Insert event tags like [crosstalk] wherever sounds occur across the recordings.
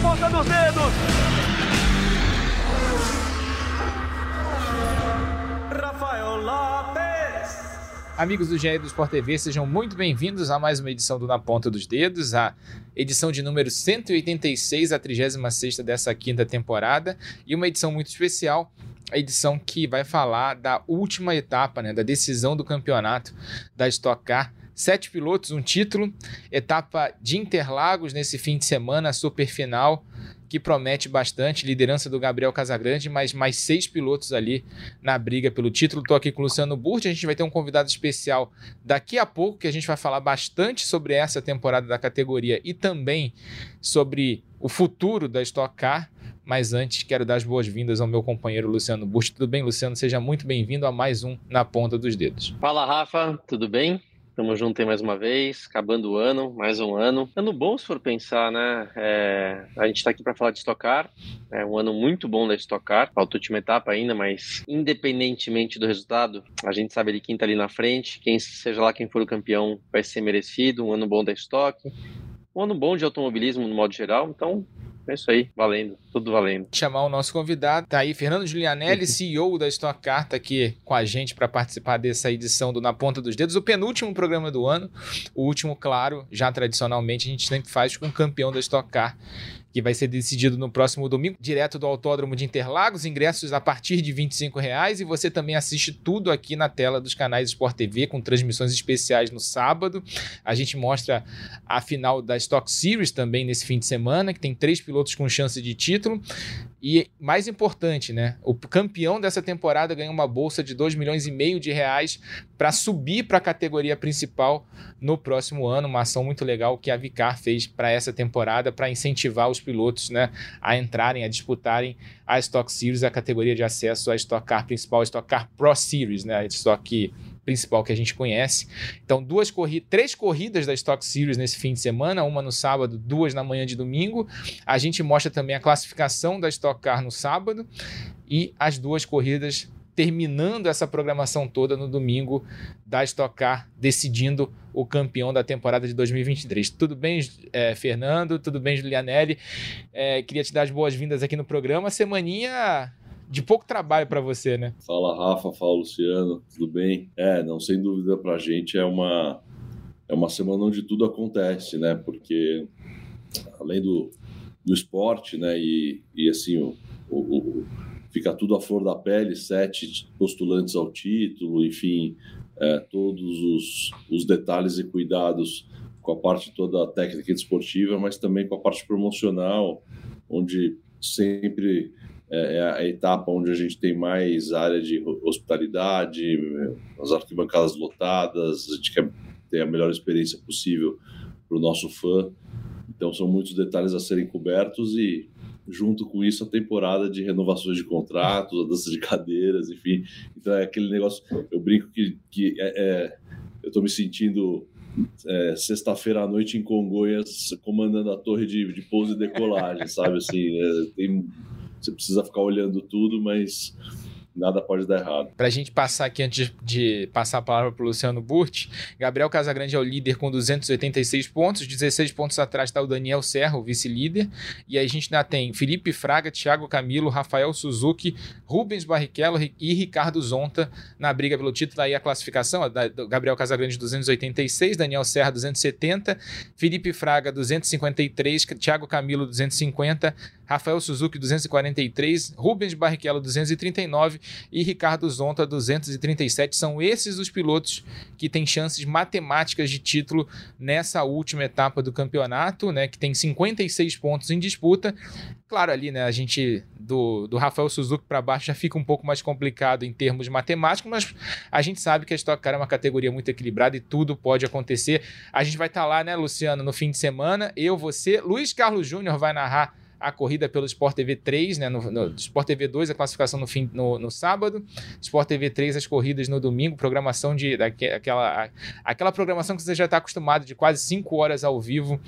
ponta dos dedos. Rafael Lopes. Amigos do GE do Sport TV, sejam muito bem-vindos a mais uma edição do Na Ponta dos Dedos, a edição de número 186, a 36 dessa quinta temporada, e uma edição muito especial, a edição que vai falar da última etapa, né, da decisão do campeonato da Stock Car. Sete pilotos, um título, etapa de Interlagos nesse fim de semana, super final, que promete bastante, liderança do Gabriel Casagrande, mas mais seis pilotos ali na briga pelo título. Estou aqui com o Luciano Burti, a gente vai ter um convidado especial daqui a pouco, que a gente vai falar bastante sobre essa temporada da categoria e também sobre o futuro da Stock Car. Mas antes, quero dar as boas-vindas ao meu companheiro Luciano Burti. Tudo bem, Luciano? Seja muito bem-vindo a mais um Na Ponta dos Dedos. Fala, Rafa, tudo bem? Tamo junto aí mais uma vez, acabando o ano, mais um ano. Ano bom se for pensar, né? É, a gente tá aqui para falar de Stock Car, é um ano muito bom da Stock Car, falta a última etapa ainda, mas independentemente do resultado, a gente sabe de quem tá ali na frente, quem seja lá quem for o campeão vai ser merecido, um ano bom da Stock, um ano bom de automobilismo no modo geral, então é isso aí, valendo, tudo valendo. Chamar o nosso convidado, tá aí Fernando Giulianelli, [laughs] CEO da Stock Car, tá aqui com a gente para participar dessa edição do Na Ponta dos Dedos, o penúltimo programa do ano, o último, claro, já tradicionalmente a gente sempre faz com o campeão da Stock Car, que vai ser decidido no próximo domingo, direto do Autódromo de Interlagos, ingressos a partir de 25 reais, e você também assiste tudo aqui na tela dos canais Sport TV, com transmissões especiais no sábado. A gente mostra a final da Stock Series também nesse fim de semana, que tem três pilotos com chance de título. E mais importante, né? O campeão dessa temporada ganha uma bolsa de 2 milhões e meio de reais para subir para a categoria principal no próximo ano. Uma ação muito legal que a Vicar fez para essa temporada para incentivar os pilotos né, a entrarem, a disputarem a Stock Series, a categoria de acesso à Stock Car principal, Stock Car Pro Series, né? A Stock principal que a gente conhece. Então, duas corridas, três corridas da Stock Series nesse fim de semana, uma no sábado, duas na manhã de domingo. A gente mostra também a classificação da Stock Car no sábado e as duas corridas terminando essa programação toda no domingo da Stock Car, decidindo o campeão da temporada de 2023. Tudo bem, é, Fernando? Tudo bem, Julianelli? É, queria te dar as boas-vindas aqui no programa. Semaninha de pouco trabalho para você, né? Fala, Rafa. Fala, Luciano. Tudo bem? É, não, sem dúvida para a gente é uma, é uma semana onde tudo acontece, né? Porque além do, do esporte, né? E, e assim, o, o, o, fica tudo à flor da pele, sete postulantes ao título, enfim, é, todos os, os detalhes e cuidados com a parte toda técnica e desportiva, mas também com a parte promocional, onde sempre é a etapa onde a gente tem mais área de hospitalidade, as arquibancadas lotadas, a gente quer ter a melhor experiência possível para o nosso fã. Então são muitos detalhes a serem cobertos e junto com isso a temporada de renovações de contratos, a dança de cadeiras, enfim. Então é aquele negócio, eu brinco que, que é, é, eu estou me sentindo é, sexta-feira à noite em Congonhas comandando a torre de, de pouso e decolagem, sabe? Assim, é, tem você precisa ficar olhando tudo, mas nada pode dar errado. Para a gente passar aqui, antes de passar a palavra para o Luciano Burti, Gabriel Casagrande é o líder com 286 pontos, 16 pontos atrás está o Daniel Serra, o vice-líder, e aí a gente ainda tem Felipe Fraga, Thiago Camilo, Rafael Suzuki, Rubens Barrichello e Ricardo Zonta na briga pelo título. Aí a classificação, Gabriel Casagrande 286, Daniel Serra 270, Felipe Fraga 253, Thiago Camilo 250, Rafael Suzuki 243, Rubens Barrichello 239 e Ricardo Zonta 237. São esses os pilotos que têm chances matemáticas de título nessa última etapa do campeonato, né, que tem 56 pontos em disputa. Claro, ali, né, a gente do, do Rafael Suzuki para baixo já fica um pouco mais complicado em termos matemáticos, mas a gente sabe que a Stock Car é uma categoria muito equilibrada e tudo pode acontecer. A gente vai estar tá lá, né, Luciano, no fim de semana. Eu, você, Luiz Carlos Júnior vai narrar a corrida pelo Sport TV 3, né? No, no Sport TV 2, a classificação no, fim, no, no, sábado. Sport TV 3, as corridas no domingo. Programação de. aquela aquela programação que você já está acostumado, de quase 5 horas ao vivo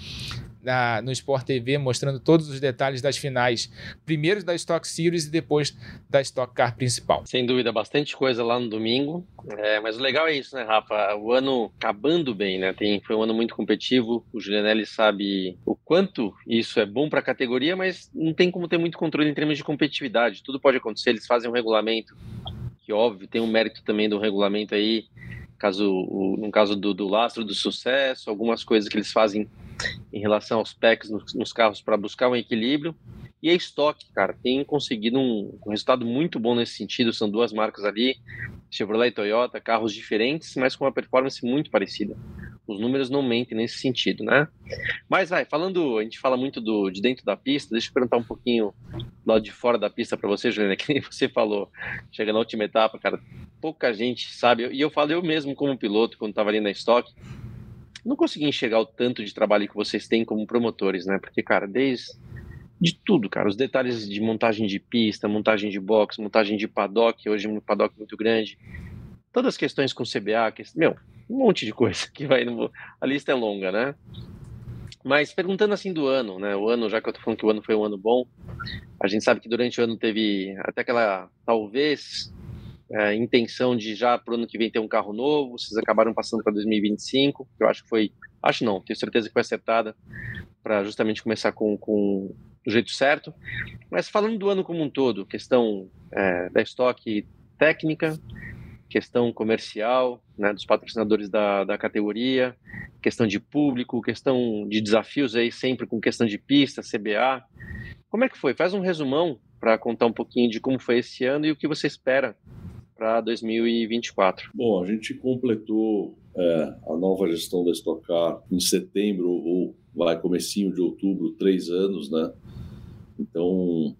na, no Sport TV, mostrando todos os detalhes das finais, primeiro da Stock Series e depois da Stock Car principal. Sem dúvida, bastante coisa lá no domingo. É, mas o legal é isso, né, Rafa? O ano acabando bem, né? Tem, foi um ano muito competitivo. O Julianelli sabe o quanto isso é bom para a categoria, mas não tem como ter muito controle em termos de competitividade. Tudo pode acontecer. Eles fazem um regulamento que, óbvio, tem um mérito também do regulamento aí. Caso, no caso do, do lastro do sucesso, algumas coisas que eles fazem em relação aos packs nos, nos carros para buscar um equilíbrio. E a Stock, cara, tem conseguido um, um, resultado muito bom nesse sentido. São duas marcas ali, Chevrolet e Toyota, carros diferentes, mas com uma performance muito parecida. Os números não mentem nesse sentido, né? Mas vai, falando, a gente fala muito do, de dentro da pista, deixa eu perguntar um pouquinho lado de fora da pista para você, Juliana, [laughs] que você falou, chega na última etapa, cara, pouca gente sabe, e eu falo eu mesmo como piloto, quando estava ali na Stock, não consegui enxergar o tanto de trabalho que vocês têm como promotores, né? Porque, cara, desde de tudo, cara, os detalhes de montagem de pista, montagem de box, montagem de paddock, hoje um paddock muito grande, todas as questões com CBA, que, meu, um monte de coisa que vai no, a lista é longa, né? Mas perguntando assim do ano, né? O ano, já que eu tô falando que o ano foi um ano bom, a gente sabe que durante o ano teve até aquela, talvez, é, intenção de já para o ano que vem ter um carro novo, vocês acabaram passando para 2025, que eu acho que foi, acho não, tenho certeza que foi acertada para justamente começar com, com do jeito certo. Mas falando do ano como um todo, questão é, da estoque técnica, questão comercial, né, dos patrocinadores da, da categoria, questão de público, questão de desafios aí sempre com questão de pista, CBA. Como é que foi? Faz um resumão para contar um pouquinho de como foi esse ano e o que você espera para 2024? Bom, a gente completou é, a nova gestão da Stock Car em setembro ou vai comecinho de outubro, três anos, né? Então,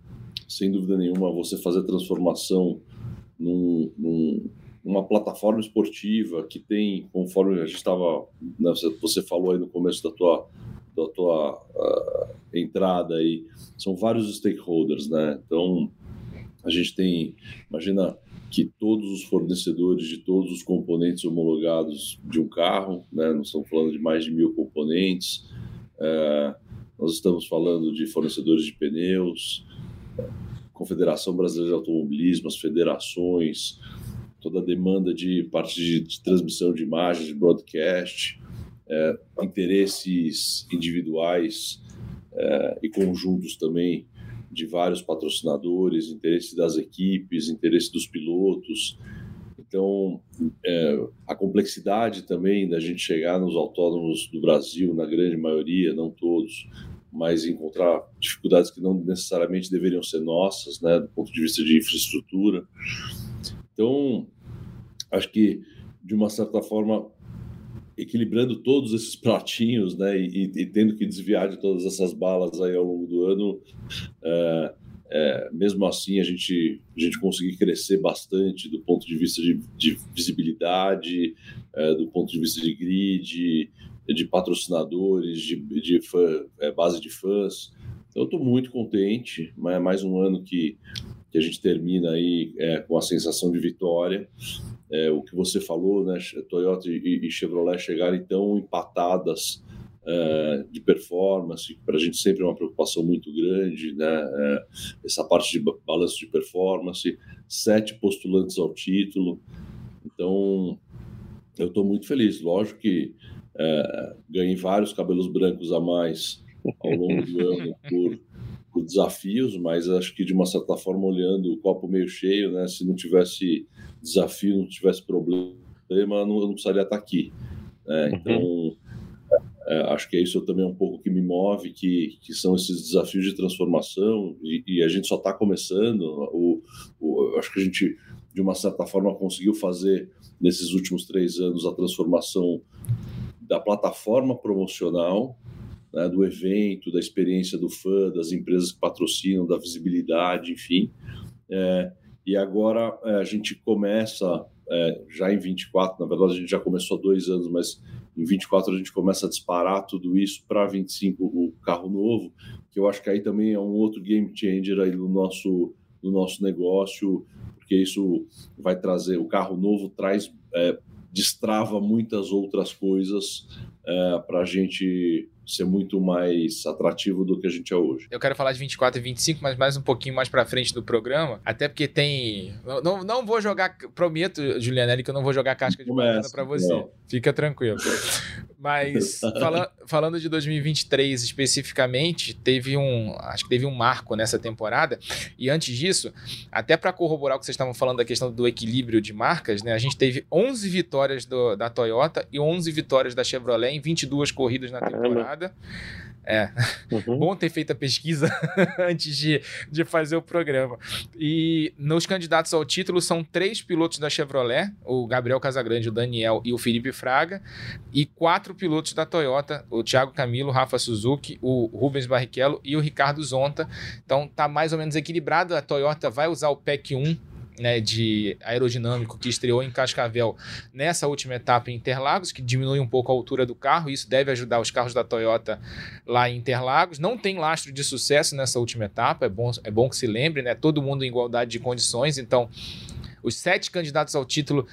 sem dúvida nenhuma, você fazer transformação num, num, numa plataforma esportiva que tem, conforme a gente estava, né, você falou aí no começo da tua da tua uh, entrada aí, são vários stakeholders, né? Então, a gente tem, imagina que todos os fornecedores de todos os componentes homologados de um carro, né, nós estamos falando de mais de mil componentes, é, nós estamos falando de fornecedores de pneus, Confederação Brasileira de Automobilismo, as federações, toda a demanda de parte de, de transmissão de imagens, de broadcast, é, interesses individuais é, e conjuntos também de vários patrocinadores, interesse das equipes, interesse dos pilotos. Então, é, a complexidade também da gente chegar nos autónomos do Brasil, na grande maioria, não todos, mas encontrar dificuldades que não necessariamente deveriam ser nossas, né, do ponto de vista de infraestrutura. Então, acho que, de uma certa forma, equilibrando todos esses pratinhos, né, e, e, tendo que desviar de todas essas balas aí ao longo do ano, é, é, mesmo assim a gente a gente conseguir crescer bastante do ponto de vista de, de visibilidade, é, do ponto de vista de grid, de patrocinadores, de, de fã, base de fãs. Então, eu estou muito contente, mas é mais um ano que, que a gente termina aí é, com a sensação de vitória. É, o que você falou, né, Toyota e, e Chevrolet chegarem tão empatadas é, de performance, para a gente sempre é uma preocupação muito grande, né, é, essa parte de balanço de performance, sete postulantes ao título, então eu estou muito feliz, lógico que é, ganhei vários cabelos brancos a mais ao longo do [laughs] ano por, por desafios, mas acho que de uma certa forma olhando o copo meio cheio, né, se não tivesse desafio, não tivesse problema, não, eu não precisaria estar aqui. Né? Uhum. Então, é, acho que é isso também um pouco que me move, que, que são esses desafios de transformação, e, e a gente só está começando. O, o, acho que a gente, de uma certa forma, conseguiu fazer nesses últimos três anos a transformação da plataforma promocional, né, do evento, da experiência do fã, das empresas que patrocinam, da visibilidade, enfim. É, e agora é, a gente começa, é, já em 24, na verdade a gente já começou há dois anos, mas em 24 a gente começa a disparar tudo isso para 25 o carro novo, que eu acho que aí também é um outro game changer aí no nosso, no nosso negócio, porque isso vai trazer, o carro novo traz, é, destrava muitas outras coisas é, para a gente ser muito mais atrativo do que a gente é hoje. Eu quero falar de 24 e 25, mas mais um pouquinho mais para frente do programa, até porque tem... Não, não vou jogar, prometo, Julianelli, que eu não vou jogar casca de banana para você. Não. Fica tranquilo. Mas [laughs] fala, falando de 2023 especificamente, teve um, acho que teve um marco nessa temporada. E antes disso, até para corroborar o que vocês estavam falando da questão do equilíbrio de marcas, né? A gente teve 11 vitórias do, da Toyota e 11 vitórias da Chevrolet em 22 corridas na temporada temporada. É. Uhum. Bom ter feito a pesquisa [laughs] antes de, de fazer o programa. E nos candidatos ao título são três pilotos da Chevrolet: o Gabriel Casagrande, o Daniel e o Felipe Fraga, e quatro pilotos da Toyota: o Thiago Camilo, o Rafa Suzuki, o Rubens Barrichello e o Ricardo Zonta. Então tá mais ou menos equilibrado. A Toyota vai usar o PEC 1 né, de aerodinâmico que estreou em Cascavel nessa última etapa em Interlagos, que diminui um pouco a altura do carro, isso deve ajudar os carros da Toyota lá em Interlagos. Não tem lastro de sucesso nessa última etapa, é bom, é bom que se lembre, né? Todo mundo em igualdade de condições, então os sete candidatos ao título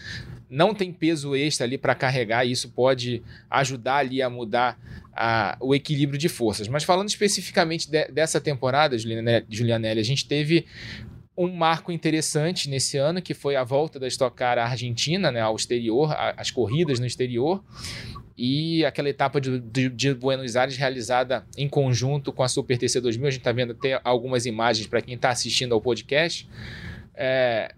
não tem peso extra ali para carregar, e isso pode ajudar ali a mudar a, o equilíbrio de forças. Mas falando especificamente de, dessa temporada, Julianelli, a gente teve um marco interessante nesse ano, que foi a volta da Stock Car à Argentina, né, ao exterior, a, as corridas no exterior, e aquela etapa de, de, de, Buenos Aires realizada em conjunto com a Super TC 2000. A gente está vendo até algumas imagens para quem está assistindo ao podcast. É,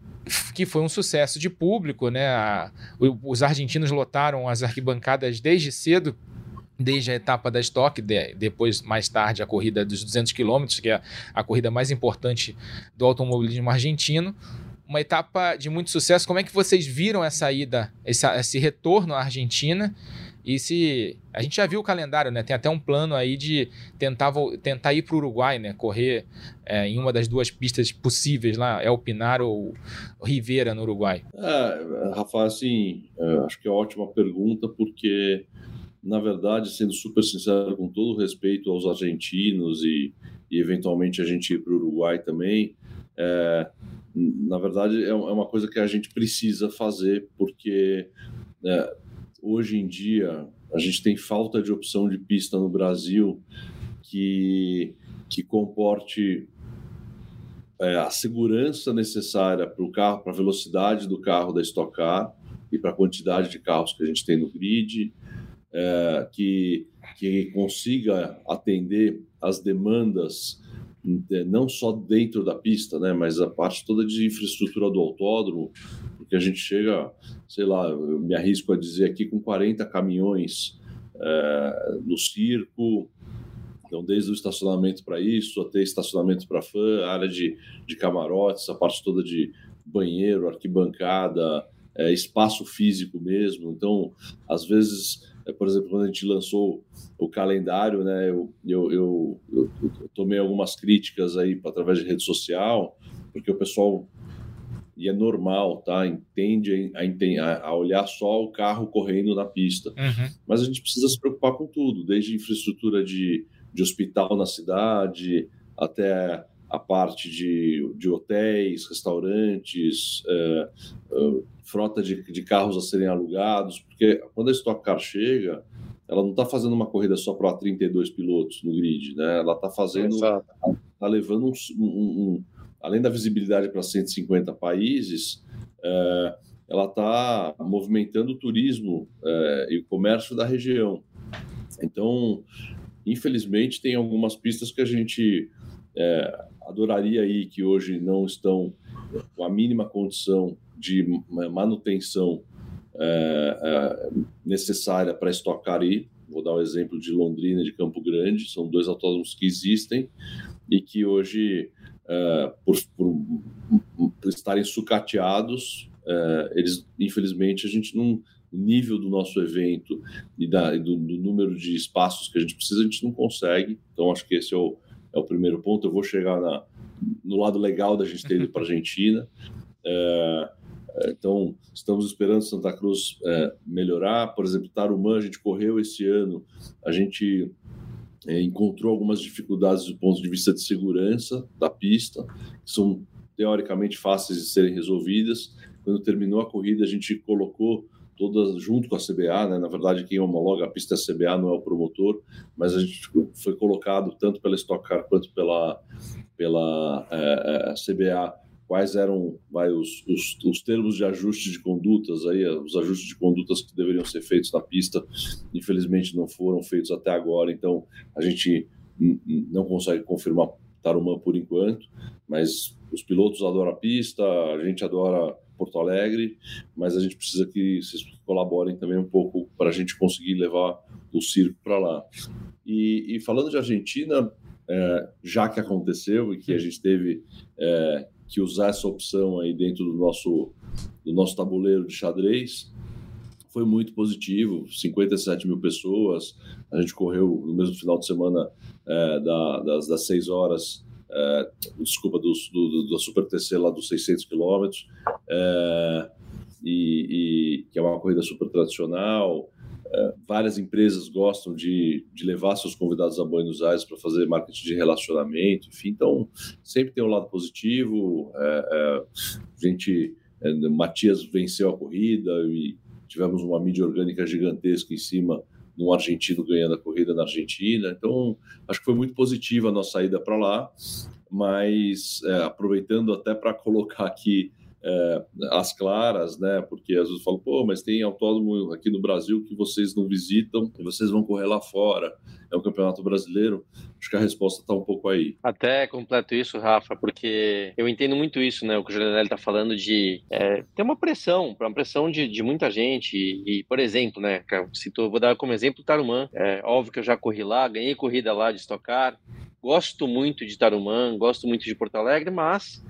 que foi um sucesso de público, né? A, os argentinos lotaram as arquibancadas desde cedo desde a etapa da de, depois, mais tarde, a corrida dos 200 quilômetros, que é a corrida mais importante do automobilismo argentino. Uma etapa de muito sucesso. Como é que vocês viram essa ida, esse, esse retorno à Argentina? E se. A gente já viu o calendário, né? Tem até um plano aí de tentar, tentar ir para o Uruguai, né? Correr é, em uma das duas pistas possíveis lá, El Pinar ou Rivera, no Uruguai. É, Rafa, assim, é, acho que é ótima pergunta, porque na verdade, sendo super sincero, com todo respeito aos argentinos e, e eventualmente a gente ir para o Uruguai também, é, na verdade é, é uma coisa que a gente precisa fazer, porque é, hoje em dia a gente tem falta de opção de pista no Brasil que, que comporte é, a segurança necessária para o carro, para a velocidade do carro da Stock Car e para a quantidade de carros que a gente tem no grid é, que, que consiga atender as demandas é, não só dentro da pista, né, mas a parte toda de infraestrutura do autódromo, porque a gente chega, sei lá, eu me arrisco a dizer aqui, com 40 caminhões é, no circo, então desde o estacionamento para isso, até estacionamento para fã, área de, de camarotes, a parte toda de banheiro, arquibancada, é, espaço físico mesmo, então às vezes por exemplo, quando a gente lançou o calendário, né, eu, eu, eu, eu tomei algumas críticas aí através de rede social, porque o pessoal e é normal, tá? Entende a, a, olhar só o carro correndo na pista. Uhum. Mas a gente precisa se preocupar com tudo, desde infraestrutura de, de hospital na cidade até a parte de, de hotéis, restaurantes, é, é, frota de, de, carros a serem alugados, porque quando a Stock Car chega, ela não está fazendo uma corrida só para 32 pilotos no grid, né? Ela está fazendo, está levando um, um, um, além da visibilidade para 150 países, é, ela está movimentando o turismo é, e o comércio da região. Então, infelizmente, tem algumas pistas que a gente é, adoraria aí que hoje não estão com a mínima condição de manutenção é, é, necessária para estocar aí. Vou dar o um exemplo de Londrina e de Campo Grande, são dois autódromos que existem e que hoje, é, por, por, por, estarem sucateados, eles, infelizmente, a gente não, nível do nosso evento e da, do, do, número de espaços que a gente precisa, a gente não consegue. Então, acho que esse é o, é o primeiro ponto. Eu vou chegar na, no lado legal da gente ter ido para a Argentina. É, então, estamos esperando Santa Cruz é, melhorar. Por exemplo, Tarumã, a gente correu esse ano, a gente é, encontrou algumas dificuldades do ponto de vista de segurança da pista, que são teoricamente fáceis de serem resolvidas. Quando terminou a corrida, a gente colocou todas junto com a CBA, né? Na verdade, quem homologa a pista é a CBA, não é o promotor, mas a gente foi colocado tanto pela Stock Car quanto pela pela é, CBA quais eram vai, os, os, os, termos de ajuste de condutas aí, os ajustes de condutas que deveriam ser feitos na pista, infelizmente não foram feitos até agora, então a gente não consegue confirmar Tarumã por enquanto, mas os pilotos adoram a pista, a gente adora Porto Alegre, mas a gente precisa que vocês colaborem também um pouco para a gente conseguir levar o circo para lá. E, e, falando de Argentina, é, já que aconteceu e que a gente teve é, que usar essa opção aí dentro do nosso, do nosso tabuleiro de xadrez. Foi muito positivo, 57 mil pessoas. A gente correu no mesmo final de semana é, da, das, das 6 horas, é, desculpa, do, do, do, Super TC lá dos 600 quilômetros, é, e, e, que é uma corrida super tradicional. É, várias empresas gostam de, de levar seus convidados a Buenos Aires para fazer marketing de relacionamento, enfim, então sempre tem um lado positivo. É, é, a gente, Matias venceu a corrida e tivemos uma mídia orgânica gigantesca em cima de um argentino ganhando a corrida na Argentina. Então, acho que foi muito positiva a nossa ida para lá, mas é, aproveitando até para colocar aqui é, as claras, né? Porque às vezes eu falo, pô, mas tem autódromo aqui no Brasil que vocês não visitam e vocês vão correr lá fora. É um campeonato brasileiro. Acho que a resposta está um pouco aí. Até completo isso, Rafa, porque eu entendo muito isso, né? O que o Julianelli está falando de é, ter uma pressão, uma pressão de, de muita gente. E, e, por exemplo, né? Citou, vou dar como exemplo o Tarumã. É óbvio que eu já corri lá, ganhei corrida lá de estocar. Gosto muito de Tarumã, gosto muito de Porto Alegre, mas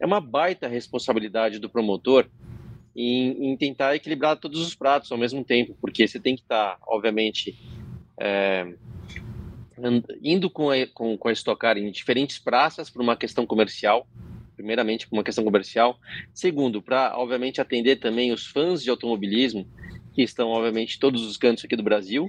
é uma baita responsabilidade do promotor em, em, tentar equilibrar todos os pratos ao mesmo tempo, porque você tem que estar, tá, obviamente, é, indo com a, com, com a em diferentes praças por uma questão comercial, primeiramente por uma questão comercial, segundo, para, obviamente, atender também os fãs de automobilismo, que estão, obviamente, todos os cantos aqui do Brasil,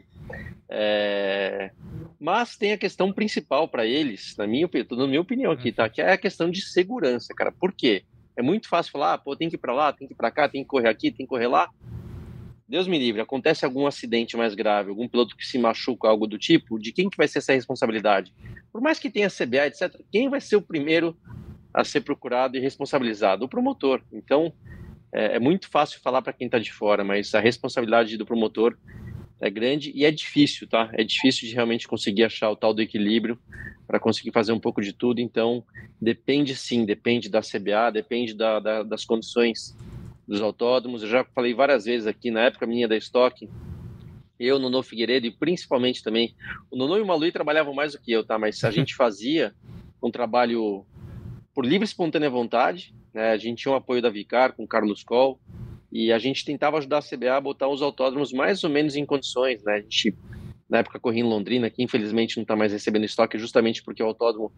é, mas tem a questão principal para eles, na minha, na minha opinião aqui, tá? Que é a questão de segurança, cara. Por quê? É muito fácil falar, ah, pô, tem que ir para lá, tem que ir para cá, tem que correr aqui, tem que correr lá. Deus me livre, acontece algum acidente mais grave, algum piloto que se machuca, algo do tipo, de quem que vai ser essa responsabilidade? Por mais que tenha CBA, etc., quem vai ser o primeiro a ser procurado e responsabilizado? O promotor. Então, é, é muito fácil falar para quem está de fora, mas a responsabilidade do promotor é grande e é difícil, tá? É difícil de realmente conseguir achar o tal do equilíbrio para conseguir fazer um pouco de tudo. Então, depende sim, depende da CBA, depende da, da, das condições dos autódromos. Eu já falei várias vezes aqui, na época minha da Stock, eu, Nono Figueiredo e principalmente também, o Nono e o Malui trabalhavam mais do que eu, tá? Mas a [laughs] gente fazia um trabalho por livre e espontânea vontade, né? A gente tinha o apoio da Vicar com Carlos Coll, e a gente tentava ajudar a CBA a botar os autódromos mais ou menos em condições, né? A gente, na época, corria em Londrina, que infelizmente não está mais recebendo estoque justamente porque o autódromo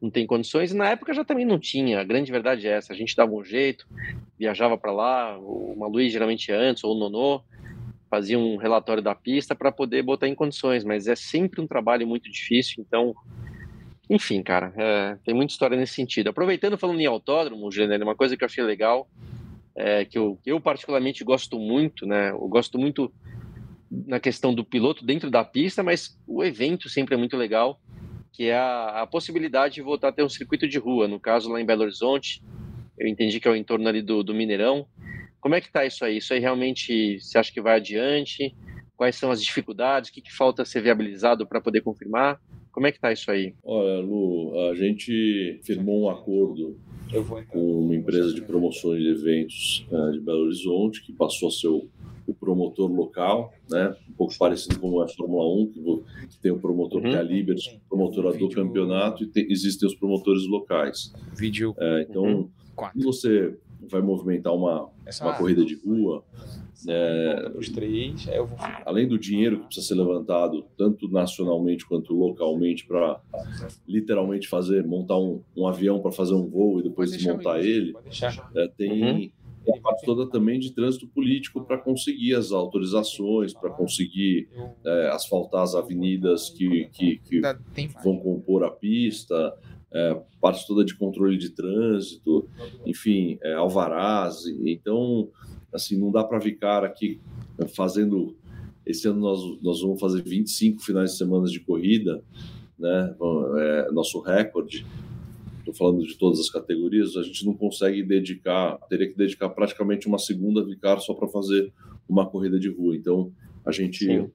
não tem condições, e na época já também não tinha. A grande verdade é essa: a gente dava um jeito, viajava para lá, o Maluí geralmente antes, ou o Nonô, fazia um relatório da pista para poder botar em condições, mas é sempre um trabalho muito difícil, então. Enfim, cara, é, tem muita história nesse sentido. Aproveitando, falando em autódromo, Gênero, uma coisa que eu achei legal é, que eu, eu particularmente gosto muito, né? Eu gosto muito na questão do piloto dentro da pista, mas o evento sempre é muito legal, que é a, a possibilidade de voltar a ter um circuito de rua. No caso, lá em Belo Horizonte, eu entendi que é o entorno ali do, do Mineirão. Como é que tá isso aí? Isso aí realmente você acha que vai adiante? Quais são as dificuldades? O que, que falta ser viabilizado para poder confirmar? Como é que tá isso aí? Olha, Lu, a gente firmou um acordo com uma empresa de promoções de eventos uh, de Belo Horizonte, que passou a ser o, o, promotor local, né? um pouco parecido com a Fórmula 1, que, que tem o promotor uhum. que é a Liberty, promotora do campeonato, e tem, existem os promotores locais. Vídeo. É, então, uhum. quando você vai movimentar uma, uma corrida de rua, é, os três, vou... Além do dinheiro que precisa ser levantado, tanto nacionalmente quanto localmente, para literalmente fazer, montar um, um avião para fazer um voo e depois desmontar ele, é, tem uhum. a parte toda também de trânsito político para conseguir as autorizações, para conseguir é, asfaltar as avenidas que, que, que vão compor a pista. É, parte toda de controle de trânsito, enfim, é, alvarás. Então, assim, não dá para ficar aqui fazendo. Esse ano nós, nós vamos fazer 25 finais de semana de corrida, né? É nosso recorde. Estou falando de todas as categorias. A gente não consegue dedicar, teria que dedicar praticamente uma segunda vicar só para fazer uma corrida de rua. Então a gente Sim.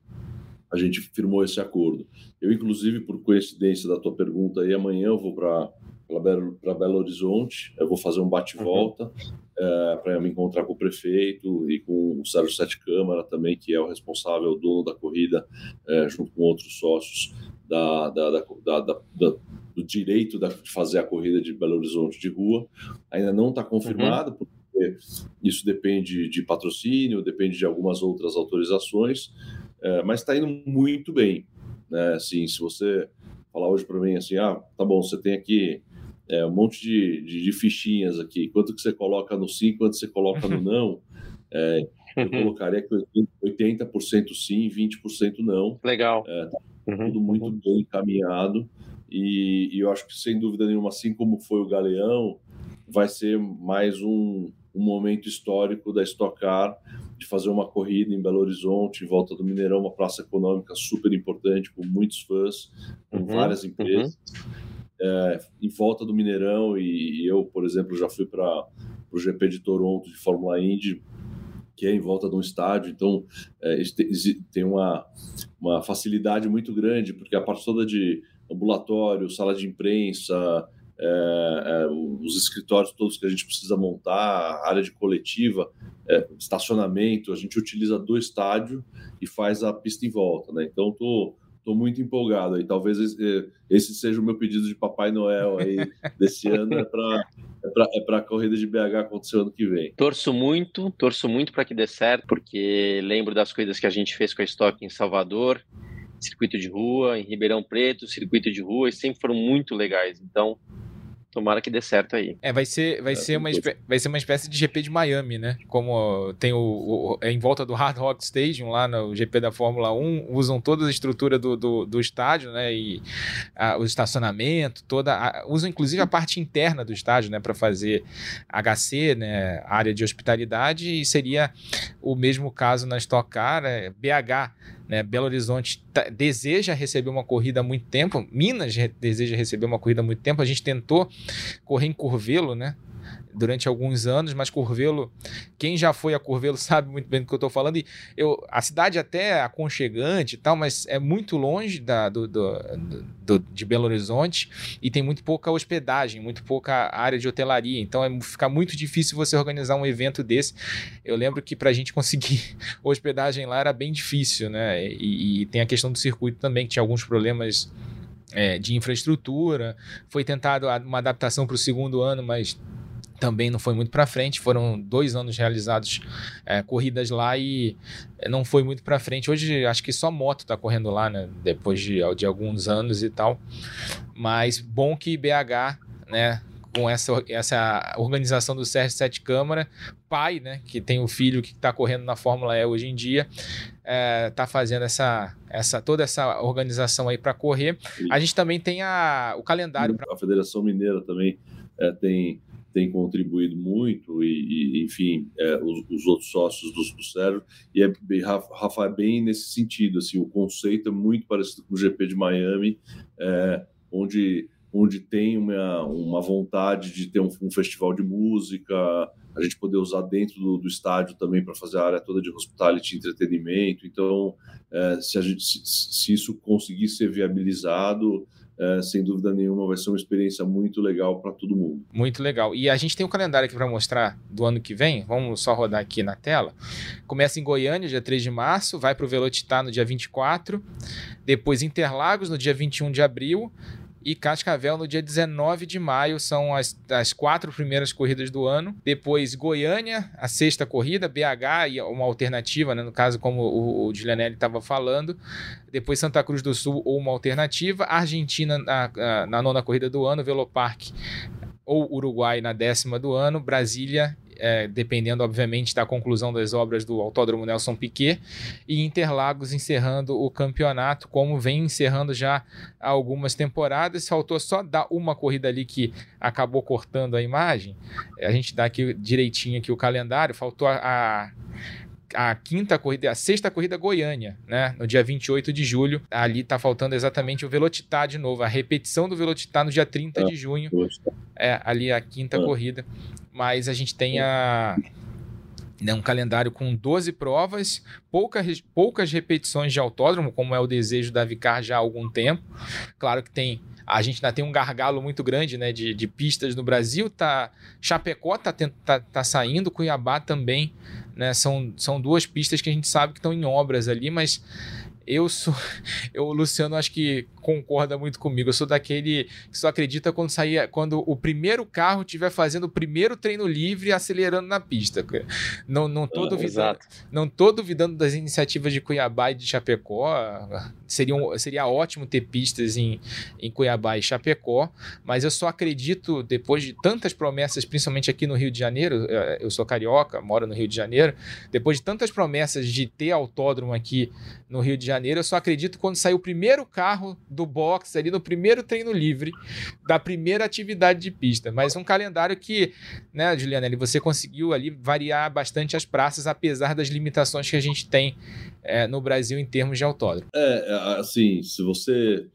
A gente firmou esse acordo. Eu inclusive por coincidência da tua pergunta aí amanhã eu vou para para Belo Horizonte. Eu vou fazer um bate-volta uhum. é, para me encontrar com o prefeito e com o Sérgio Sete Câmara também, que é o responsável, o dono da corrida, é, junto com outros sócios da, da, da, da do direito de fazer a corrida de Belo Horizonte de rua. Ainda não está confirmado, uhum. porque isso depende de patrocínio, depende de algumas outras autorizações, é, mas está indo muito bem. Né? Assim, se você falar hoje para mim assim, ah, tá bom, você tem aqui é, um monte de, de, de, fichinhas aqui. Quanto que você coloca no sim, quanto você coloca no [laughs] não? É, eu colocaria que 80% sim, 20% não. Legal. É, tá uhum. tudo muito uhum. bem encaminhado. E, e, eu acho que, sem dúvida nenhuma, assim como foi o Galeão, vai ser mais um, um momento histórico da Stock Car de fazer uma corrida em Belo Horizonte, em volta do Mineirão, uma praça econômica super importante, com muitos fãs, com uhum, várias uhum. empresas. Uhum é, em volta do Mineirão e, e eu, por exemplo, já fui para o GP de Toronto de Fórmula Indy, que é em volta de um estádio, então é, tem uma, uma facilidade muito grande, porque a parte toda de ambulatório, sala de imprensa, é, é, os escritórios todos que a gente precisa montar, área de coletiva, é, estacionamento, a gente utiliza do estádio e faz a pista em volta, né? Então, estou Estou muito empolgado aí. Talvez esse, esse, seja o meu pedido de Papai Noel aí desse [laughs] ano é para é para é a corrida de BH acontecer ano que vem. Torço muito, torço muito para que dê certo, porque lembro das coisas que a gente fez com a Stock em Salvador, circuito de rua, em Ribeirão Preto, circuito de rua, e sempre foram muito legais. Então, Tomara que dê certo aí. É, vai ser, vai, é, ser uma, vai ser uma espécie de GP de Miami, né? Como tem o, o é em volta do Hard Rock Stadium, lá no GP da Fórmula 1, usam toda a estrutura do, do, do estádio, né? E a, o estacionamento, toda. A, usam inclusive a parte interna do estádio, né? Para fazer HC, né? Área de hospitalidade, e seria o mesmo caso na Stock Car, é, BH né? Belo Horizonte tá, deseja receber uma corrida há muito tempo, Minas deseja receber uma corrida há muito tempo. A gente tentou correr em Curvelo, né? Durante alguns anos, mas Curvelo, quem já foi a Curvelo [laughs] sabe muito bem do que eu estou falando. E eu, a cidade até é aconchegante e tal, mas é muito longe da, do, do, do, de Belo Horizonte e tem muito pouca hospedagem, muito pouca área de hotelaria. Então é, fica muito difícil você organizar um evento desse. Eu lembro que para a gente conseguir [laughs] hospedagem lá era bem difícil, né? E, e tem a questão do circuito também, que tinha alguns problemas. É, de infraestrutura, foi tentado uma adaptação para o segundo ano, mas também não foi muito para frente. Foram dois anos realizados é, corridas lá e não foi muito para frente. Hoje acho que só moto está correndo lá, né? Depois de, de alguns anos e tal. Mas bom que BH, né? Com essa, essa organização do Sérgio Sete Câmara, pai, né, que tem o filho que está correndo na Fórmula E hoje em dia, está é, fazendo essa, essa toda essa organização aí para correr. A gente também tem a, o calendário. Pra... A Federação Mineira também é, tem tem contribuído muito e, e enfim, é, os, os, outros sócios do, do e é, Rafa, é bem nesse sentido, assim, o conceito é muito parecido com o GP de Miami, é, onde, onde tem uma, uma vontade de ter um, um, festival de música, a gente poder usar dentro do, do estádio também para fazer a área toda de hospitality e entretenimento, então, é, se, a gente, se, se isso conseguir ser viabilizado, é, sem dúvida nenhuma, vai ser uma experiência muito legal para todo mundo. Muito legal. E a gente tem um calendário aqui para mostrar do ano que vem. Vamos só rodar aqui na tela. Começa em Goiânia, dia 3 de março, vai para o Velocitar no dia 24, depois Interlagos no dia 21 de abril, e Cascavel no dia 19 de maio. São as, as quatro primeiras corridas do ano. Depois Goiânia, a sexta corrida, BH e uma alternativa, né, no caso, como o, Giulianelli estava falando. Depois Santa Cruz do Sul ou uma alternativa. Argentina na, na nona corrida do ano, Velopark ou Uruguai na décima do ano, Brasília é, dependendo, obviamente, da conclusão das obras do Autódromo Nelson Piquet, e Interlagos encerrando o campeonato, como vem encerrando já algumas temporadas. Faltou só dar uma corrida ali que acabou cortando a imagem. A gente dá aqui direitinho aqui o calendário, faltou a, a a quinta corrida, a sexta corrida Goiânia, né? No dia 28 de julho. Ali tá faltando exatamente o Velocitar de novo, a repetição do Velocitar no dia 30 de junho. É, ali a quinta corrida. Mas a gente tem a né, um calendário com 12 provas, poucas, poucas repetições de autódromo, como é o desejo da Vicar já há algum tempo. Claro que tem a gente ainda tem um gargalo muito grande né, de, de pistas no Brasil. Tá, Chapecó tá, tá, tá saindo, Cuiabá também. Né, são, são duas pistas que a gente sabe que estão em obras ali, mas eu sou. [laughs] Eu, o Luciano acho que concorda muito comigo. Eu sou daquele que só acredita quando sair, quando o primeiro carro estiver fazendo o primeiro treino livre acelerando na pista. Não, não tô ah, duvidando. Não tô duvidando das iniciativas de Cuiabá e de Chapecó. Seria, um, seria ótimo ter pistas em, em Cuiabá e Chapecó, mas eu só acredito, depois de tantas promessas, principalmente aqui no Rio de Janeiro, eh, eu sou carioca, moro no Rio de Janeiro, depois de tantas promessas de ter autódromo aqui no Rio de Janeiro, eu só acredito quando sair o primeiro carro do box ali no primeiro treino livre da primeira atividade de pista. Mas um calendário que, né, Juliana, você conseguiu ali variar bastante as praças, apesar das limitações que a gente tem é, no Brasil em termos de autódromo. É, assim, se você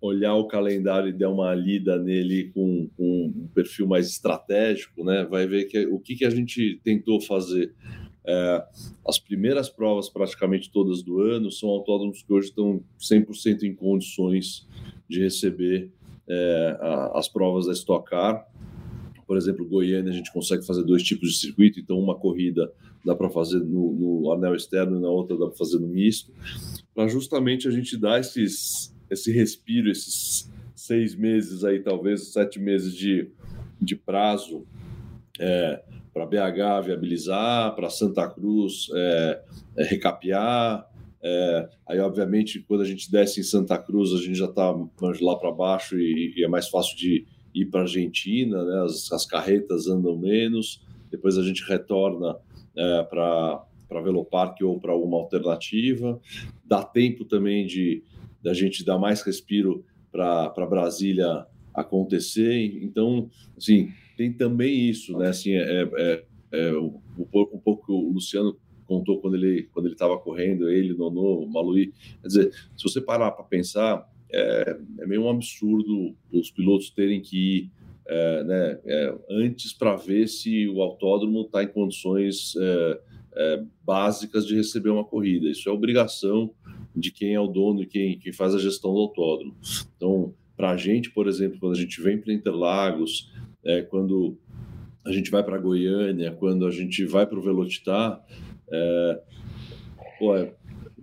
olhar o calendário e der uma lida nele com, com um perfil mais estratégico, né, vai ver que o que, que a gente tentou fazer é, as primeiras provas, praticamente todas do ano, são autódromos que hoje estão 100% em condições de receber é, a, as provas da Stock Car. Por exemplo, Goiânia, a gente consegue fazer dois tipos de circuito, então uma corrida dá para fazer no, no, anel externo e na outra dá para fazer no misto, para justamente a gente dar esses, esse respiro, esses seis meses aí, talvez sete meses de, de prazo é, para BH viabilizar, para Santa Cruz é, é, recapear. É, aí, obviamente, quando a gente desce em Santa Cruz, a gente já está lá para baixo e, e, é mais fácil de ir para a Argentina, né? as, as, carretas andam menos. Depois a gente retorna é, para Velopark ou para alguma alternativa. Dá tempo também de da gente dar mais respiro para Brasília acontecer. Então, assim, tem também isso, né? Assim, é, é, é um, pouco, um pouco que o Luciano contou quando ele quando ele estava correndo, ele, Nonô, Maluí. Quer dizer, se você parar para pensar, é, é, meio um absurdo os pilotos terem que ir é, né, é, antes para ver se o autódromo está em condições é, é, básicas de receber uma corrida. Isso é obrigação de quem é o dono e quem, quem faz a gestão do autódromo. Então, para a gente, por exemplo, quando a gente vem para Interlagos, é, quando a gente vai para Goiânia, quando a gente vai para o Velocitar, é, pô, é,